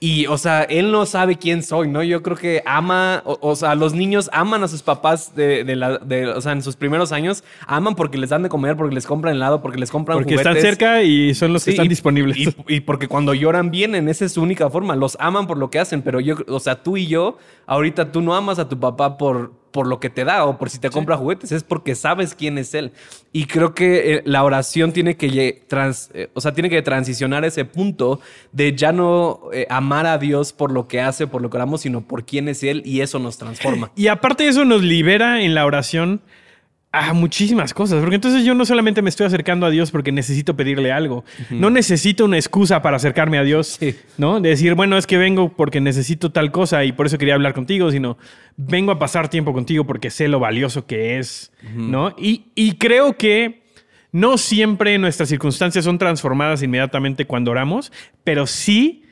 Y, o sea, él no sabe quién soy, ¿no? Yo creo que ama, o, sea, los niños aman a sus papás de, la, de, o sea, en sus primeros años, aman porque les dan de comer, porque les compran helado, porque les compran porque están cerca y son los que están disponibles. Y, porque cuando lloran vienen, esa es su única forma. Los aman por lo que hacen, pero yo, o sea, tú y yo, ahorita tú no amas a tu papá por, por lo que te da o por si te compra juguetes, es porque sabes quién es él. Y creo que eh, la oración tiene que, trans, eh, o sea, tiene que transicionar ese punto de ya no eh, amar a Dios por lo que hace, por lo que oramos, sino por quién es él y eso nos transforma. Y aparte de eso nos libera en la oración a muchísimas cosas, porque entonces yo no solamente me estoy acercando a Dios porque necesito pedirle algo, no necesito una excusa para acercarme a Dios, ¿no? De decir, bueno, es que vengo porque necesito tal cosa y por eso quería hablar contigo, sino vengo a pasar tiempo contigo porque sé lo valioso que es, ¿no? Y, y creo que no siempre nuestras circunstancias son transformadas inmediatamente cuando oramos, pero sí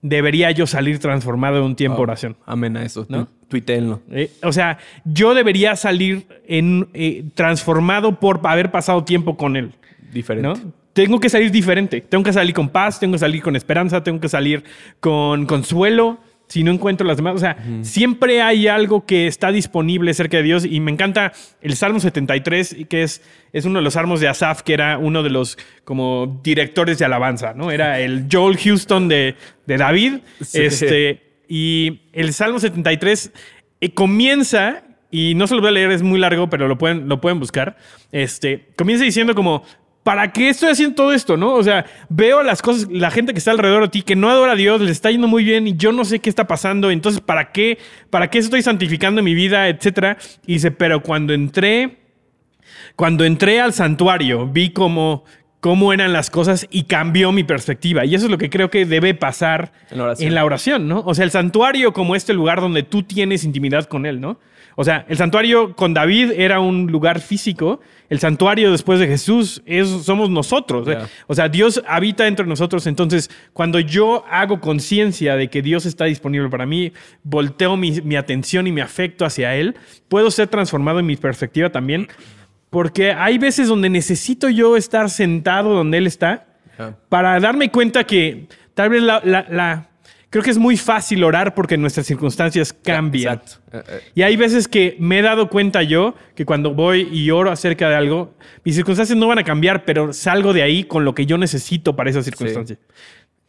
debería yo salir transformado en un tiempo de oración. Amén a eso, ¿no? Tuiteenlo. Eh, o sea, yo debería salir en, eh, transformado por haber pasado tiempo con él. Diferente. ¿no? Tengo que salir diferente. Tengo que salir con paz, tengo que salir con esperanza, tengo que salir con consuelo, si no encuentro las demás. O sea, siempre hay algo que está disponible cerca de Dios y me encanta el Salmo 73, que es, es uno de los salmos de Asaf, que era uno de los como directores de alabanza, ¿no? Era el Joel Houston de, de David. Este, y el Salmo 73 eh, comienza, y no se lo voy a leer, es muy largo, pero lo pueden, lo pueden buscar. Este, comienza diciendo como, ¿para qué estoy haciendo todo esto, no? O sea, veo las cosas, la gente que está alrededor de ti, que no adora a Dios, le está yendo muy bien y yo no sé qué está pasando, entonces, ¿para qué? ¿Para qué estoy santificando mi vida, etcétera? Y dice, pero cuando entré, cuando entré al santuario, vi como cómo eran las cosas y cambió mi perspectiva. Y eso es lo que creo que debe pasar En la oración. en la oración, ¿no? O sea, el santuario como este lugar donde tú tienes intimidad con Él, ¿no? O sea, el santuario con David era un lugar físico. El santuario después de Jesús es, somos nosotros. Ya. O sea, Dios habita entre nosotros. Entonces, cuando yo hago conciencia de que Dios está disponible para mí, volteo mi, mi atención y mi afecto hacia Él, puedo ser transformado en mi perspectiva también. Porque hay veces donde necesito yo estar sentado donde Él está Ajá. para darme cuenta que tal vez la, la- la- Creo que es muy fácil orar porque nuestras circunstancias cambian. Exacto. Eh, eh, Y hay veces que me he dado cuenta yo que cuando voy y oro acerca de algo, mis circunstancias no van a cambiar, pero salgo de ahí con lo que yo necesito para esa circunstancia.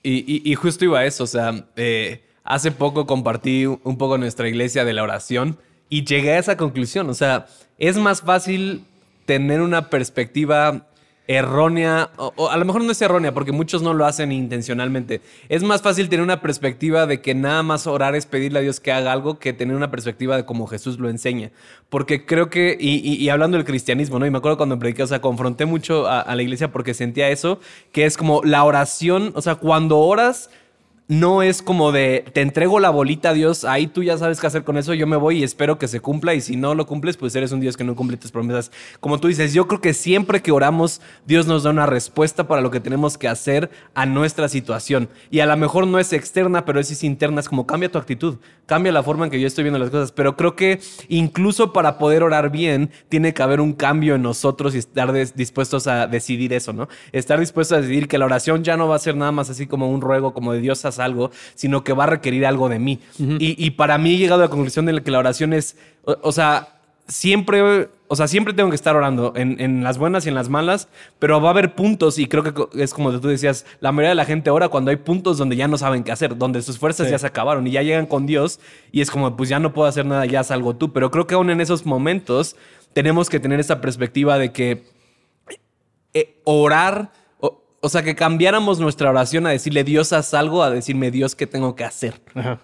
Y, y- y justo iba a eso, o sea, eh, hace poco compartí un poco nuestra iglesia de la oración y llegué a esa conclusión, o sea, es más fácil tener una perspectiva errónea, o, a lo mejor no es errónea porque muchos no lo hacen intencionalmente, es más fácil tener una perspectiva de que nada más orar es pedirle a Dios que haga algo que tener una perspectiva de cómo Jesús lo enseña, porque creo que, y, y- y hablando del cristianismo, ¿no? Y me acuerdo cuando prediqué, o sea, confronté mucho a, a la iglesia porque sentía eso, que es como la oración, o sea, cuando oras no es como de te entrego la bolita a Dios, ahí tú ya sabes qué hacer con eso, yo me voy y espero que se cumpla y si no lo cumples, pues eres un Dios que no cumple tus promesas. Como tú dices, yo creo que siempre que oramos, Dios nos da una respuesta para lo que tenemos que hacer a nuestra situación. Y a lo mejor no es externa, pero es, es interna, es como cambia tu actitud, cambia la forma en que yo estoy viendo las cosas, pero creo que incluso para poder orar bien, tiene que haber un cambio en nosotros y estar dispuestos a decidir eso, ¿no? Estar dispuestos a decidir que la oración ya no va a ser nada más así como un ruego, como de Dios haz algo, sino que va a requerir algo de mí. y, y para mí he llegado a la conclusión de que la oración es, o, o sea, siempre, o sea, siempre tengo que estar orando en, en las buenas y en las malas, pero va a haber puntos y creo que es como tú decías, la mayoría de la gente ora cuando hay puntos donde ya no saben qué hacer, donde sus fuerzas Sí. ya se acabaron y ya llegan con Dios y es como, pues ya no puedo hacer nada, ya salgo tú, pero creo que aún en esos momentos tenemos que tener esa perspectiva de que eh, orar, o, sea, que cambiáramos nuestra oración a decirle Dios haz algo, a decirme Dios qué tengo que hacer. Ajá.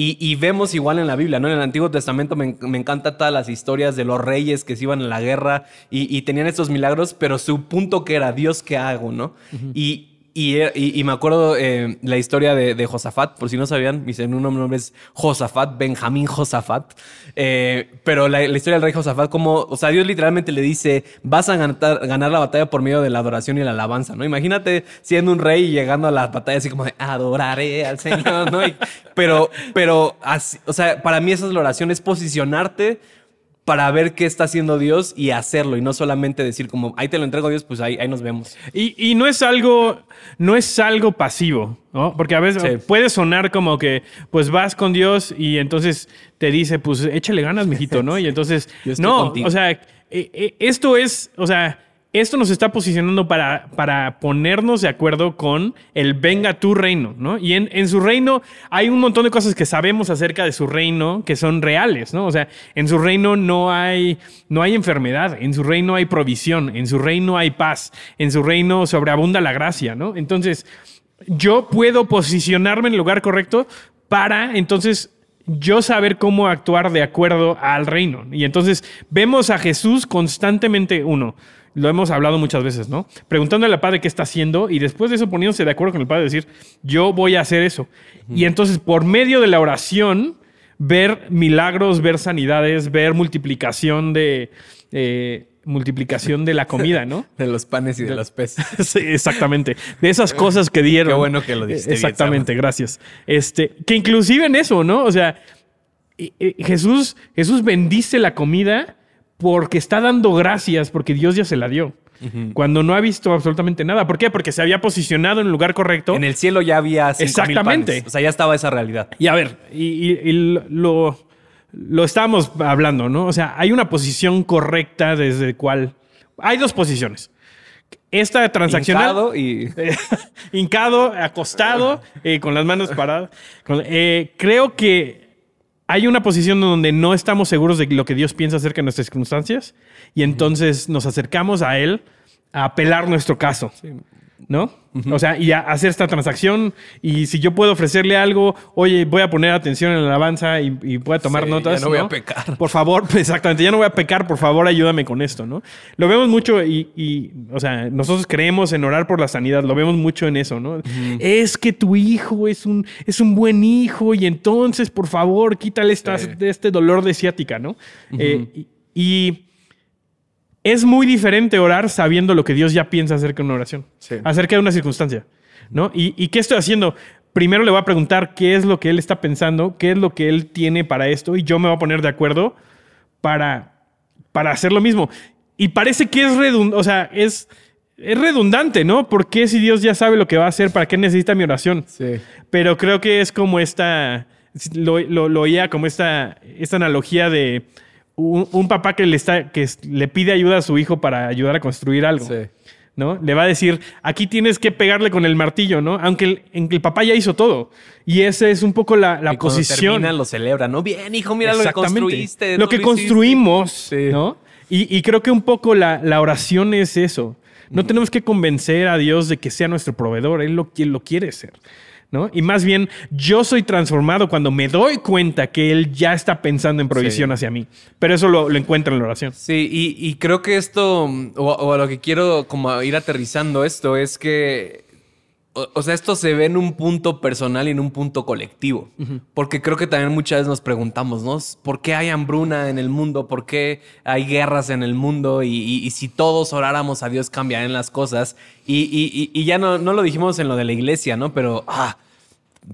Y, y vemos igual en la Biblia, ¿no? En el Antiguo Testamento me, me encantan todas las historias de los reyes que se iban a la guerra y, y tenían estos milagros, pero su punto que era, Dios, ¿qué hago, no? y, y, me acuerdo eh, la historia de, Josafat, por si no sabían, mi nombre es Josafat, Benjamín Josafat. Eh, pero la, historia del rey Josafat, como, o sea, Dios literalmente le dice, vas a ganar, ganar la batalla por medio de la adoración y la alabanza, ¿no? Imagínate siendo un rey y llegando a la batalla así como de, adoraré al Señor, ¿no? Pero, pero, o sea, para mí esa es la oración, es posicionarte para ver qué está haciendo Dios y hacerlo y no solamente decir como, ahí te lo entrego Dios, pues ahí, ahí nos vemos. Y, y no es algo, no es algo pasivo, ¿no? Porque a veces Sí. puede sonar como que, pues vas con Dios y entonces te dice, pues échale ganas, mijito, ¿no? Y entonces, no, contigo. o sea, eh, eh, esto es, o sea, esto nos está posicionando para, para ponernos de acuerdo con el venga tu reino, ¿no? Y en, en su reino hay un montón de cosas que sabemos acerca de su reino que son reales, ¿no? O sea, en su reino no hay, no hay enfermedad, en su reino hay provisión, en su reino hay paz, en su reino sobreabunda la gracia, ¿no? Entonces, yo puedo posicionarme en el lugar correcto para entonces yo saber cómo actuar de acuerdo al reino. Y entonces vemos a Jesús constantemente, uno, lo hemos hablado muchas veces, ¿no? Preguntándole al Padre qué está haciendo y después de eso poniéndose de acuerdo con el Padre, decir, yo voy a hacer eso. Y entonces por medio de la oración, ver milagros, ver sanidades, ver multiplicación de... eh, multiplicación de la comida, ¿no? De los panes y de los peces. Sí, exactamente. De esas cosas que dieron. Qué bueno que lo dijiste bien, Exactamente, gracias. Este, que inclusive en eso, ¿no? O sea, eh, eh, Jesús, Jesús bendice la comida porque está dando gracias porque Dios ya se la dio. Cuando no ha visto absolutamente nada. ¿Por qué? Porque se había posicionado en el lugar correcto. En el cielo ya había cinco mil Exactamente. panes. O sea, ya estaba esa realidad. Y a ver, y, y- y lo, lo estábamos hablando, ¿no? O sea, hay una posición correcta desde cual... Hay dos posiciones. Esta transaccional... Hincado y Eh, hincado, acostado, eh, con las manos paradas. Con- eh, creo que hay una posición donde no estamos seguros de lo que Dios piensa acerca de nuestras circunstancias y entonces nos acercamos a Él a apelar nuestro caso. ¿No? O sea, y hacer esta transacción. Y si yo puedo ofrecerle algo, oye, voy a poner atención en la alabanza y, y voy a tomar Sí, notas. ya no voy a pecar. Por favor, exactamente, ya no voy a pecar, por favor, ayúdame con esto, ¿no? Lo vemos mucho y, y, o sea, nosotros creemos en orar por la sanidad, lo vemos mucho en eso, ¿no? Es que tu hijo es un, es un buen hijo y entonces, por favor, quítale esta- Sí. este dolor de ciática, ¿no? Eh, y- y es muy diferente orar sabiendo lo que Dios ya piensa acerca de una oración, Sí. acerca de una circunstancia, ¿no? ¿Y, y qué estoy haciendo? Primero le voy a preguntar qué es lo que él está pensando, qué es lo que él tiene para esto, y yo me voy a poner de acuerdo para, para hacer lo mismo. Y parece que es redundante, o sea, es, es redundante, ¿no? Porque si Dios ya sabe lo que va a hacer, ¿para qué necesita mi oración? Sí. Pero creo que es como esta. Lo, lo, lo oía como esta, esta analogía de un, un papá que le, está, que le pide ayuda a su hijo para ayudar a construir algo. Sí. ¿no? Le va a decir, aquí tienes que pegarle con el martillo, ¿no? Aunque el, papá ya hizo todo. Y esa es un poco la, la Y posición. terminan, lo celebran, ¿no? Bien, hijo, mira lo que construiste. Lo que construimos, Sí. ¿no? Y, y creo que un poco la, la oración es eso. No tenemos que convencer a Dios de que sea nuestro proveedor, Él lo, quien lo quiere ser. ¿No? Y más bien, yo soy transformado cuando me doy cuenta que Él ya está pensando en provisión Sí. hacia mí. Pero eso lo, lo encuentro en la oración. Sí, y, y creo que esto, o, o a lo que quiero como ir aterrizando esto, es que, o, o sea, esto se ve en un punto personal y en un punto colectivo. Porque creo que también muchas veces nos preguntamos, ¿no? ¿Por qué hay hambruna en el mundo? ¿Por qué hay guerras en el mundo? Y, y- y si todos oráramos a Dios, cambiarían las cosas. Y ya no, no lo dijimos en lo de la iglesia, ¿no? Pero, ah,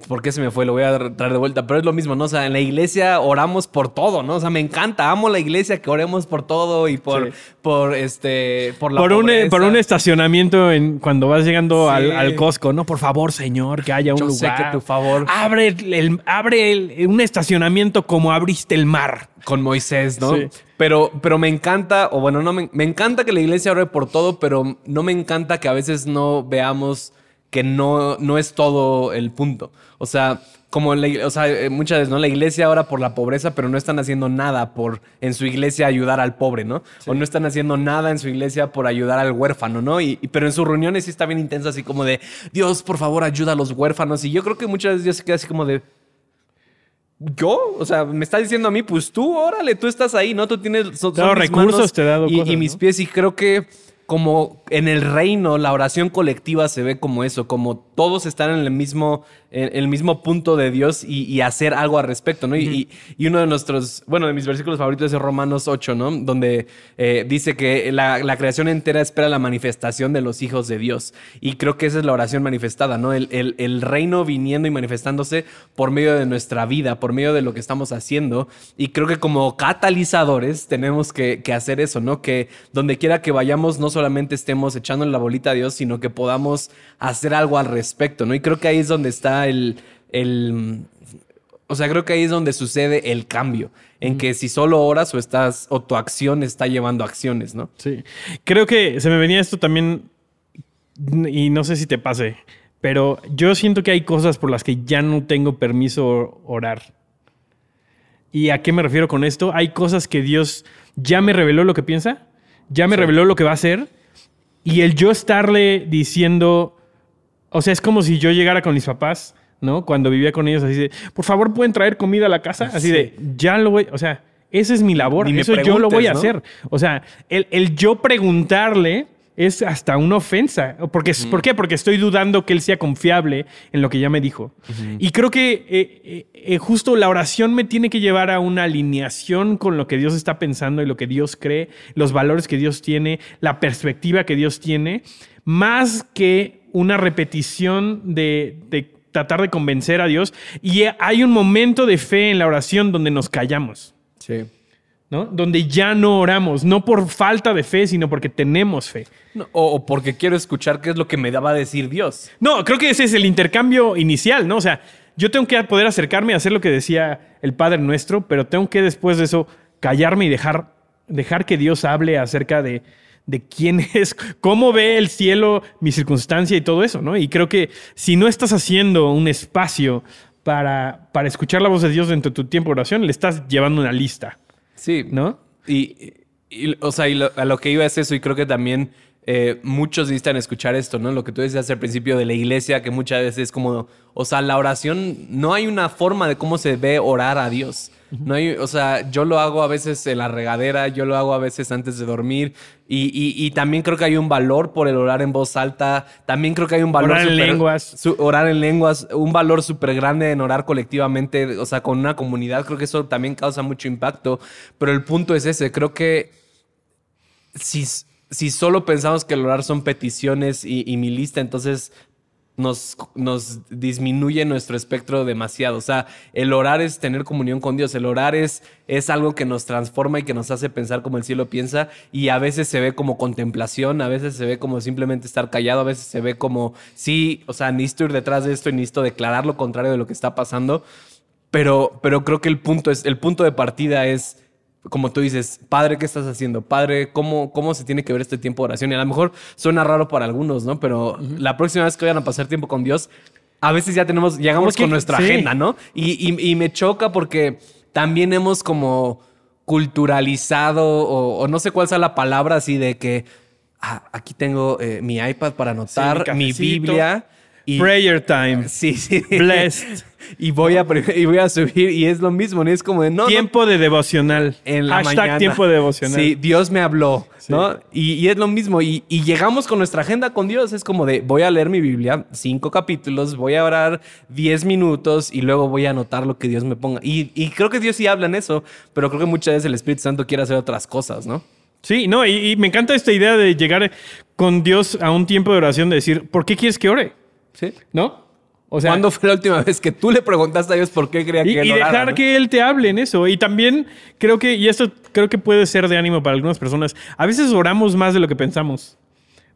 ¿Por qué se me fue? Lo voy a traer de vuelta. Pero es lo mismo, ¿no? O sea, en la iglesia oramos por todo, ¿no? O sea, me encanta. Amo la iglesia que oremos por todo y por, Sí. por este, por la Por un, pobreza. por un estacionamiento en, cuando vas llegando Sí. al, al Costco, ¿no? Por favor, señor, que haya un Yo sé lugar. que tu favor- Abre, el, abre el- un estacionamiento como abriste el mar. Con Moisés, ¿no? Sí. Pero, pero me encanta, o bueno, no me, me encanta que la iglesia ore por todo, pero no me encanta que a veces no veamos que no, no es todo el punto. O sea, como la, o sea, eh, muchas veces, ¿no? La iglesia ora por la pobreza, pero no están haciendo nada por en su iglesia ayudar al pobre, ¿no? O no están haciendo nada en su iglesia por ayudar al huérfano, ¿no? Y, y- pero en sus reuniones sí está bien intensa, así como de Dios, por favor, ayuda a los huérfanos. Y yo creo que muchas veces Dios se queda así como de. ¿Yo? O sea, me está diciendo a mí, pues tú, órale, tú estás ahí, ¿no? Tú tienes. Son, recursos, te he dado y, cosas, y mis ¿no? pies. Y creo que como en el reino, la oración colectiva se ve como eso, como todos están en el mismo, el mismo punto de Dios y, y hacer algo al respecto, ¿no? Y- y, y uno de nuestros, bueno, de mis versículos favoritos es Romanos 8, ¿no? Donde eh, dice que la, la creación entera espera la manifestación de los hijos de Dios. Y creo que esa es la oración manifestada, ¿no? El, el- el reino viniendo y manifestándose por medio de nuestra vida, por medio de lo que estamos haciendo. Y creo que como catalizadores tenemos que, que hacer eso, ¿no? Que donde quiera que vayamos, no solamente estemos echándole la bolita a Dios, sino que podamos hacer algo al respecto, ¿no? Y creo que ahí es donde está el... el o sea, creo que ahí es donde sucede el cambio, en que si solo oras o estás o tu acción está llevando acciones, ¿no? Sí. Creo que se me venía esto también, y no sé si te pase, pero yo siento que hay cosas por las que ya no tengo permiso orar. ¿Y a qué me refiero con esto? Hay cosas que Dios ya me reveló lo que piensa, ya me reveló lo que va a hacer, y el yo estarle diciendo, o sea, es como si yo llegara con mis papás, ¿no? Cuando vivía con ellos, así de, por favor, pueden traer comida a la casa, así Sí. de, ya lo voy, o sea, esa es mi labor, eso yo lo voy a hacer. O sea, el, el yo preguntarle es hasta una ofensa. Porque, ¿Por qué? Porque estoy dudando que él sea confiable en lo que ya me dijo. Y creo que eh, eh, eh, justo la oración me tiene que llevar a una alineación con lo que Dios está pensando y lo que Dios cree, los valores que Dios tiene, la perspectiva que Dios tiene, más que una repetición de, de tratar de convencer a Dios. Y hay un momento de fe en la oración donde nos callamos. Sí. ¿no? Donde ya no oramos, no por falta de fe, sino porque tenemos fe. o, o porque quiero escuchar qué es lo que me va a decir Dios. No, creo que ese es el intercambio inicial, ¿no? O sea, yo tengo que poder acercarme a hacer lo que decía el Padre Nuestro, pero tengo que después de eso callarme y dejar, dejar que Dios hable acerca de, de quién es, cómo ve el cielo, mi circunstancia y todo eso, ¿no? Y creo que si no estás haciendo un espacio para, para escuchar la voz de Dios dentro de tu tiempo de oración, le estás llevando una lista, Sí. ¿no? Y, y- o sea, y lo- a lo que iba es eso, y creo que también eh, muchos necesitan escuchar esto, ¿no? Lo que tú decías al principio de la iglesia, que muchas veces es como, o sea, la oración, no hay una forma de cómo se ve orar a Dios. No hay, o sea, yo lo hago a veces en la regadera, yo lo hago a veces antes de dormir y, y, y también creo que hay un valor por el orar en voz alta, también creo que hay un valor... Orar en lenguas. su- orar en lenguas, un valor súper grande en orar colectivamente, o sea, con una comunidad, creo que eso también causa mucho impacto, pero el punto es ese, creo que si, si solo pensamos que el orar son peticiones y, y mi lista, entonces nos, nos disminuye nuestro espectro demasiado. O sea, el orar es tener comunión con Dios. El orar es, es algo que nos transforma y que nos hace pensar como el cielo piensa. Y a veces se ve como contemplación, a veces se ve como simplemente estar callado, a veces se ve como, sí, o sea, necesito ir detrás de esto y necesito declarar lo contrario de lo que está pasando. Pero, pero creo que el punto, es, el punto de partida es, como tú dices, Padre, ¿qué estás haciendo? Padre, ¿cómo, ¿cómo se tiene que ver este tiempo de oración? Y a lo mejor suena raro para algunos, ¿no? Pero la próxima vez que vayan a pasar tiempo con Dios, a veces ya tenemos, llegamos con nuestra sí. agenda, ¿no? Y, y- y me choca porque también hemos como culturalizado, o, o no sé cuál sea la palabra así de que ah, aquí tengo eh, mi iPad para anotar, mi. Biblia. Y, Prayer time. Sí, sí. Blessed. y, voy a, y voy a subir y es lo mismo, ¿no? Es como de no, no, tiempo de devocional. en la Hashtag mañana. tiempo de devocional. Sí, Dios me habló, ¿no? Y, y es lo mismo. Y, y llegamos con nuestra agenda con Dios. Es como de, voy a leer mi Biblia, cinco capítulos, voy a orar diez minutos y luego voy a anotar lo que Dios me ponga. Y, y creo que Dios sí habla en eso, pero creo que muchas veces el Espíritu Santo quiere hacer otras cosas, ¿no? Sí, no, y, y me encanta esta idea de llegar con Dios a un tiempo de oración, de decir, ¿por qué quieres que ore? Sí. ¿No? O sea, ¿Cuándo fue la última vez que tú le preguntaste a Dios por qué creía y, que él y orara, dejar ¿no? que Él te hable en eso. Y también creo que, y esto creo que puede ser de ánimo para algunas personas, a veces oramos más de lo que pensamos.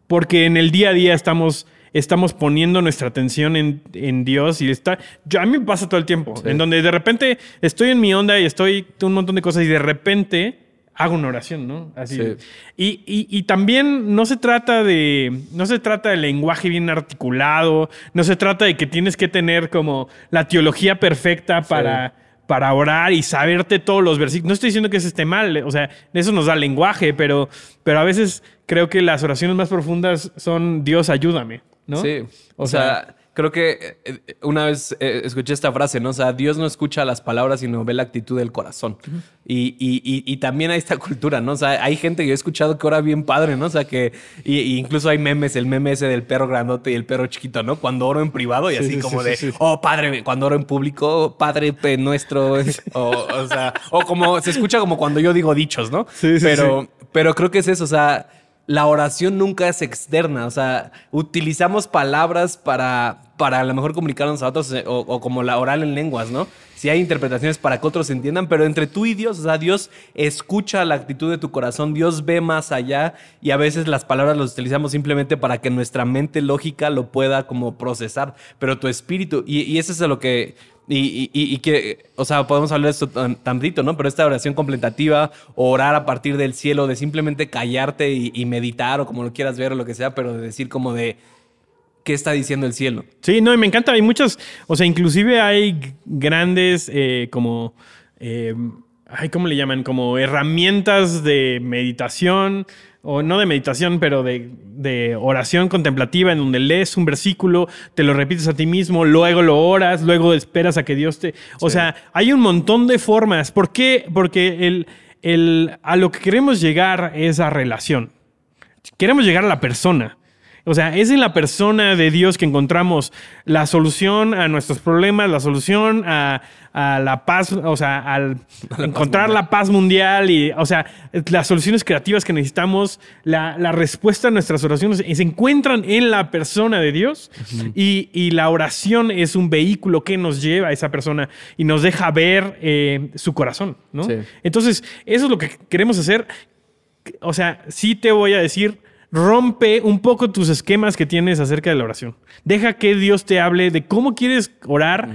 Porque en el día a día estamos, estamos poniendo nuestra atención en, en Dios y está... Yo, a mí me pasa todo el tiempo, en donde de repente estoy en mi onda y estoy un montón de cosas y de repente hago una oración, ¿no? Así. Sí. Y, y- y también no se trata de. No se trata de lenguaje bien articulado. No se trata de que tienes que tener como la teología perfecta para, para orar y saberte todos los versículos. No estoy diciendo que eso esté mal. O sea, eso nos da lenguaje, pero, pero a veces creo que las oraciones más profundas son Dios, ayúdame. ¿no? Sí. O, sea, creo que eh, eh, una vez eh, escuché esta frase, ¿no? O sea, Dios no escucha las palabras, sino ve la actitud del corazón. y, y- y- y también hay esta cultura, ¿no? O sea, hay gente que yo he escuchado que ora bien padre, ¿no? O sea, que incluso hay memes, el meme ese del perro grandote y el perro chiquito, ¿no? Cuando oro en privado y Sí, así sí, como sí, de, oh, padre, cuando oro en público, padre pe- nuestro. o, o sea, o como se escucha como cuando yo digo dichos, ¿no? Sí, sí, Pero, pero creo que es eso, o sea, la oración nunca es externa, o sea, utilizamos palabras para, para a lo mejor comunicarnos a otros eh, o, como la oral en lenguas, ¿no? Si hay interpretaciones para que otros entiendan, pero entre tú y Dios, o sea, Dios escucha la actitud de tu corazón, Dios ve más allá y a veces las palabras las utilizamos simplemente para que nuestra mente lógica lo pueda como procesar, pero tu espíritu, y, y eso es a lo que y, y- que, o sea, podemos hablar de esto tan- tantito, ¿no? Pero esta oración contemplativa, orar a partir del cielo, de simplemente callarte y, meditar o como lo quieras ver o lo que sea, pero de decir como de, ¿qué está diciendo el cielo? Sí, no, y me encanta. Hay muchas, o sea, inclusive hay grandes eh, como, eh, ay, ¿cómo le llaman? Como herramientas de meditación, o no de meditación, pero de, de oración contemplativa, en donde lees un versículo, te lo repites a ti mismo, luego lo oras, luego esperas a que Dios te... O sea, hay un montón de formas. ¿Por qué? Porque el, el, a lo que queremos llegar es a relación. Queremos llegar a la persona. O sea, es en la persona de Dios que encontramos la solución a nuestros problemas, la solución a, a la paz, o sea, al encontrar la paz mundial y, o sea, las soluciones creativas que necesitamos, la, la respuesta a nuestras oraciones se encuentran en la persona de Dios y, y la oración es un vehículo que nos lleva a esa persona y nos deja ver eh, su corazón, ¿no? Sí. Entonces, eso es lo que queremos hacer o sea, sí te voy a decir, rompe un poco tus esquemas que tienes acerca de la oración. Deja que Dios te hable de cómo quieres orar,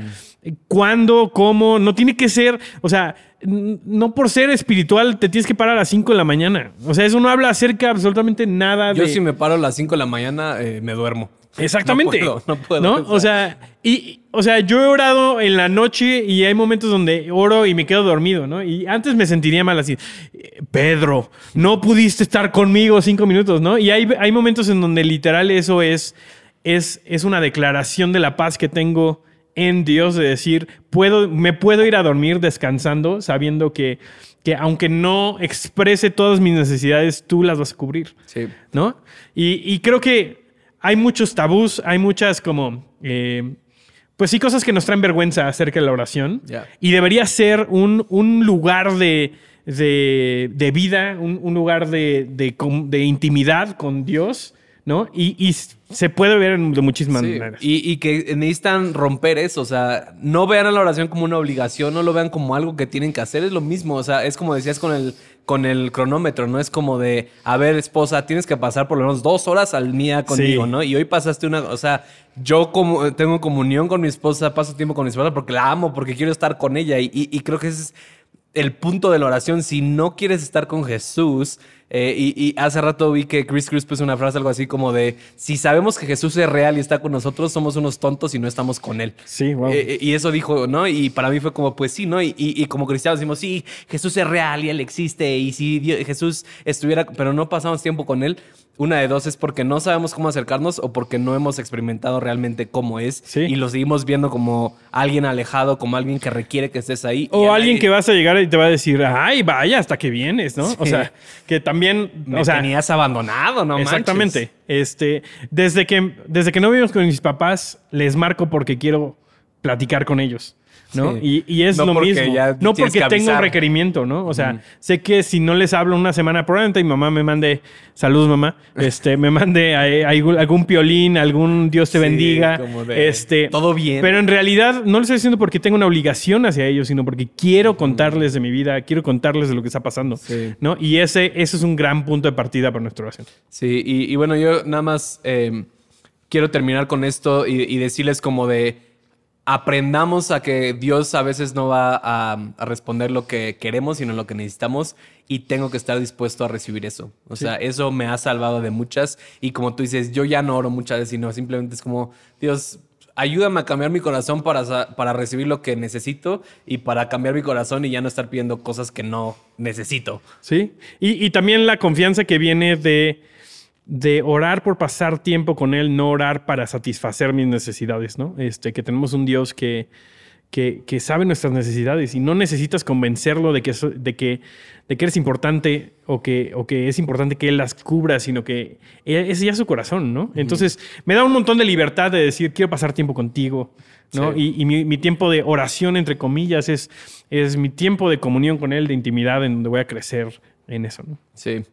cuándo, cómo. No tiene que ser, o sea, no por ser espiritual te tienes que parar a las 5 de la mañana. O sea, eso no habla acerca absolutamente nada Yo de... si me paro a las 5 de la mañana, eh, me duermo. Exactamente. No puedo, no puedo. ¿No? O sea, y, o sea, yo he orado en la noche y hay momentos donde oro y me quedo dormido, ¿no? Y antes me sentiría mal así, Pedro, no pudiste estar conmigo cinco minutos, ¿no? Y hay, hay momentos en donde literal eso es, es, es una declaración de la paz que tengo en Dios de decir, puedo, me puedo ir a dormir descansando sabiendo que, que aunque no exprese todas mis necesidades, tú las vas a cubrir. Sí. ¿No? Y, y creo que hay muchos tabús, hay muchas como... eh, pues sí, cosas que nos traen vergüenza acerca de la oración. Y debería ser un, un lugar de, de, de vida, un, un lugar de, de, intimidad con Dios, ¿no? Y, y se puede ver de muchísimas Sí, maneras. Y, y que necesitan romper eso, o sea, no vean a la oración como una obligación, no lo vean como algo que tienen que hacer, es lo mismo, o sea, es como decías con el, con el cronómetro, no es como de, a ver, esposa, tienes que pasar por lo menos dos horas al día conmigo, Sí. ¿no? Y hoy pasaste una, o sea, yo como tengo comunión con mi esposa, paso tiempo con mi esposa porque la amo, porque quiero estar con ella y, y- y creo que es el punto de la oración. Si no quieres estar con Jesús, eh, y, y hace rato vi que Chris Cruz puso una frase algo así como de, si sabemos que Jesús es real y está con nosotros, somos unos tontos y no estamos con Él. Sí, wow. Eh, eh, y eso dijo, ¿no? Y para mí fue como, pues sí, ¿no? Y, y- y como cristianos decimos, sí, Jesús es real y Él existe. Y si Dios- Jesús estuviera, pero no pasamos tiempo con Él, una de dos es porque no sabemos cómo acercarnos o porque no hemos experimentado realmente cómo es. Sí. Y lo seguimos viendo como alguien alejado, como alguien que requiere que estés ahí. O alguien nadie- que vas a llegar y te va a decir, ay, vaya, hasta que vienes, ¿no? O sea, que también, Me o sea, tenías abandonado, no exactamente. manches. Este, desde que, desde que no vivimos con mis papás, les marco porque quiero platicar con ellos. ¿No? Sí. Y, y es No lo mismo. No porque que tengo un requerimiento, ¿no? O sea, sé que si no les hablo una semana, probablemente mi mamá me mande, saludos mamá, este, me mande a- a algún, piolín, algún Dios te Sí, bendiga, como de, este, todo bien. Pero en realidad no lo estoy haciendo porque tengo una obligación hacia ellos, sino porque quiero contarles de mi vida, quiero contarles de lo que está pasando, Sí. ¿no? Y ese, ese es un gran punto de partida para nuestra oración. Sí, y, y bueno, yo nada más eh, quiero terminar con esto y, y decirles como de aprendamos a que Dios a veces no va a, a responder lo que queremos, sino lo que necesitamos y tengo que estar dispuesto a recibir eso. O sea, eso me ha salvado de muchas y como tú dices, yo ya no oro muchas veces, sino simplemente es como, Dios, ayúdame a cambiar mi corazón para, para recibir lo que necesito y para cambiar mi corazón y ya no estar pidiendo cosas que no necesito. ¿Sí? Y, y también la confianza que viene de, de orar por pasar tiempo con Él, no orar para satisfacer mis necesidades, ¿no? Este, que tenemos un Dios que, que, que sabe nuestras necesidades y no necesitas convencerlo de que, eso- de que, de que eres importante o que, o que es importante que Él las cubra, sino que es ya su corazón, ¿no? Entonces, me da un montón de libertad de decir, quiero pasar tiempo contigo, ¿no? Sí. Y, y mi, mi tiempo de oración, entre comillas, es, es mi tiempo de comunión con Él, de intimidad, en donde voy a crecer en eso, ¿no? Sí.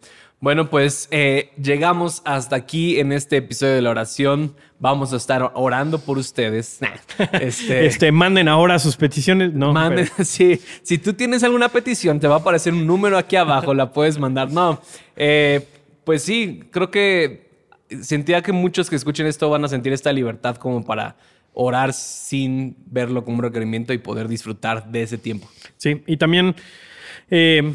Bueno, pues eh, llegamos hasta aquí en este episodio de la oración. Vamos a estar orando por ustedes. Este, Este, manden ahora sus peticiones. No, manden- pero- sí, si tú tienes alguna petición, te va a aparecer un número aquí abajo, la puedes mandar. No, eh, pues sí, creo que sentía que muchos que escuchen esto van a sentir esta libertad como para orar sin verlo como un requerimiento y poder disfrutar de ese tiempo. sí, y también eh,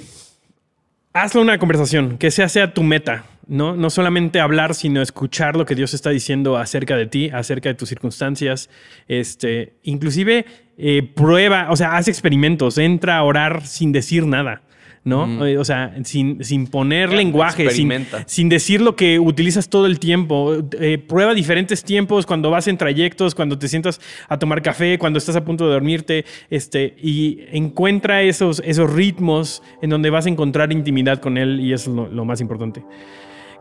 hazlo una conversación, que sea, sea tu meta. ¿no? no solamente hablar, sino escuchar lo que Dios está diciendo acerca de ti, acerca de tus circunstancias. Este, inclusive eh, prueba, o sea, haz experimentos, entra a orar sin decir nada. ¿No? Eh, O sea, sin, sin poner lenguaje, sin, sin decir lo que utilizas todo el tiempo. Eh, prueba diferentes tiempos cuando vas en trayectos, cuando te sientas a tomar café, cuando estás a punto de dormirte, este, y encuentra esos, esos ritmos en donde vas a encontrar intimidad con él y eso es lo, lo más importante.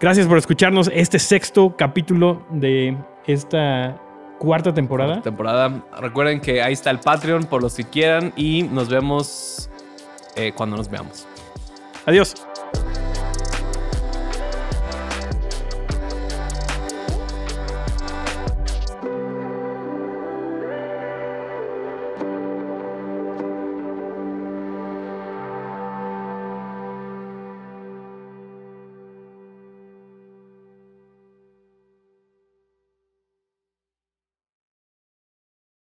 Gracias por escucharnos este sexto capítulo de esta cuarta temporada. temporada. Recuerden que ahí está el Patreon por los que quieran y nos vemos eh, cuando nos veamos. Adiós.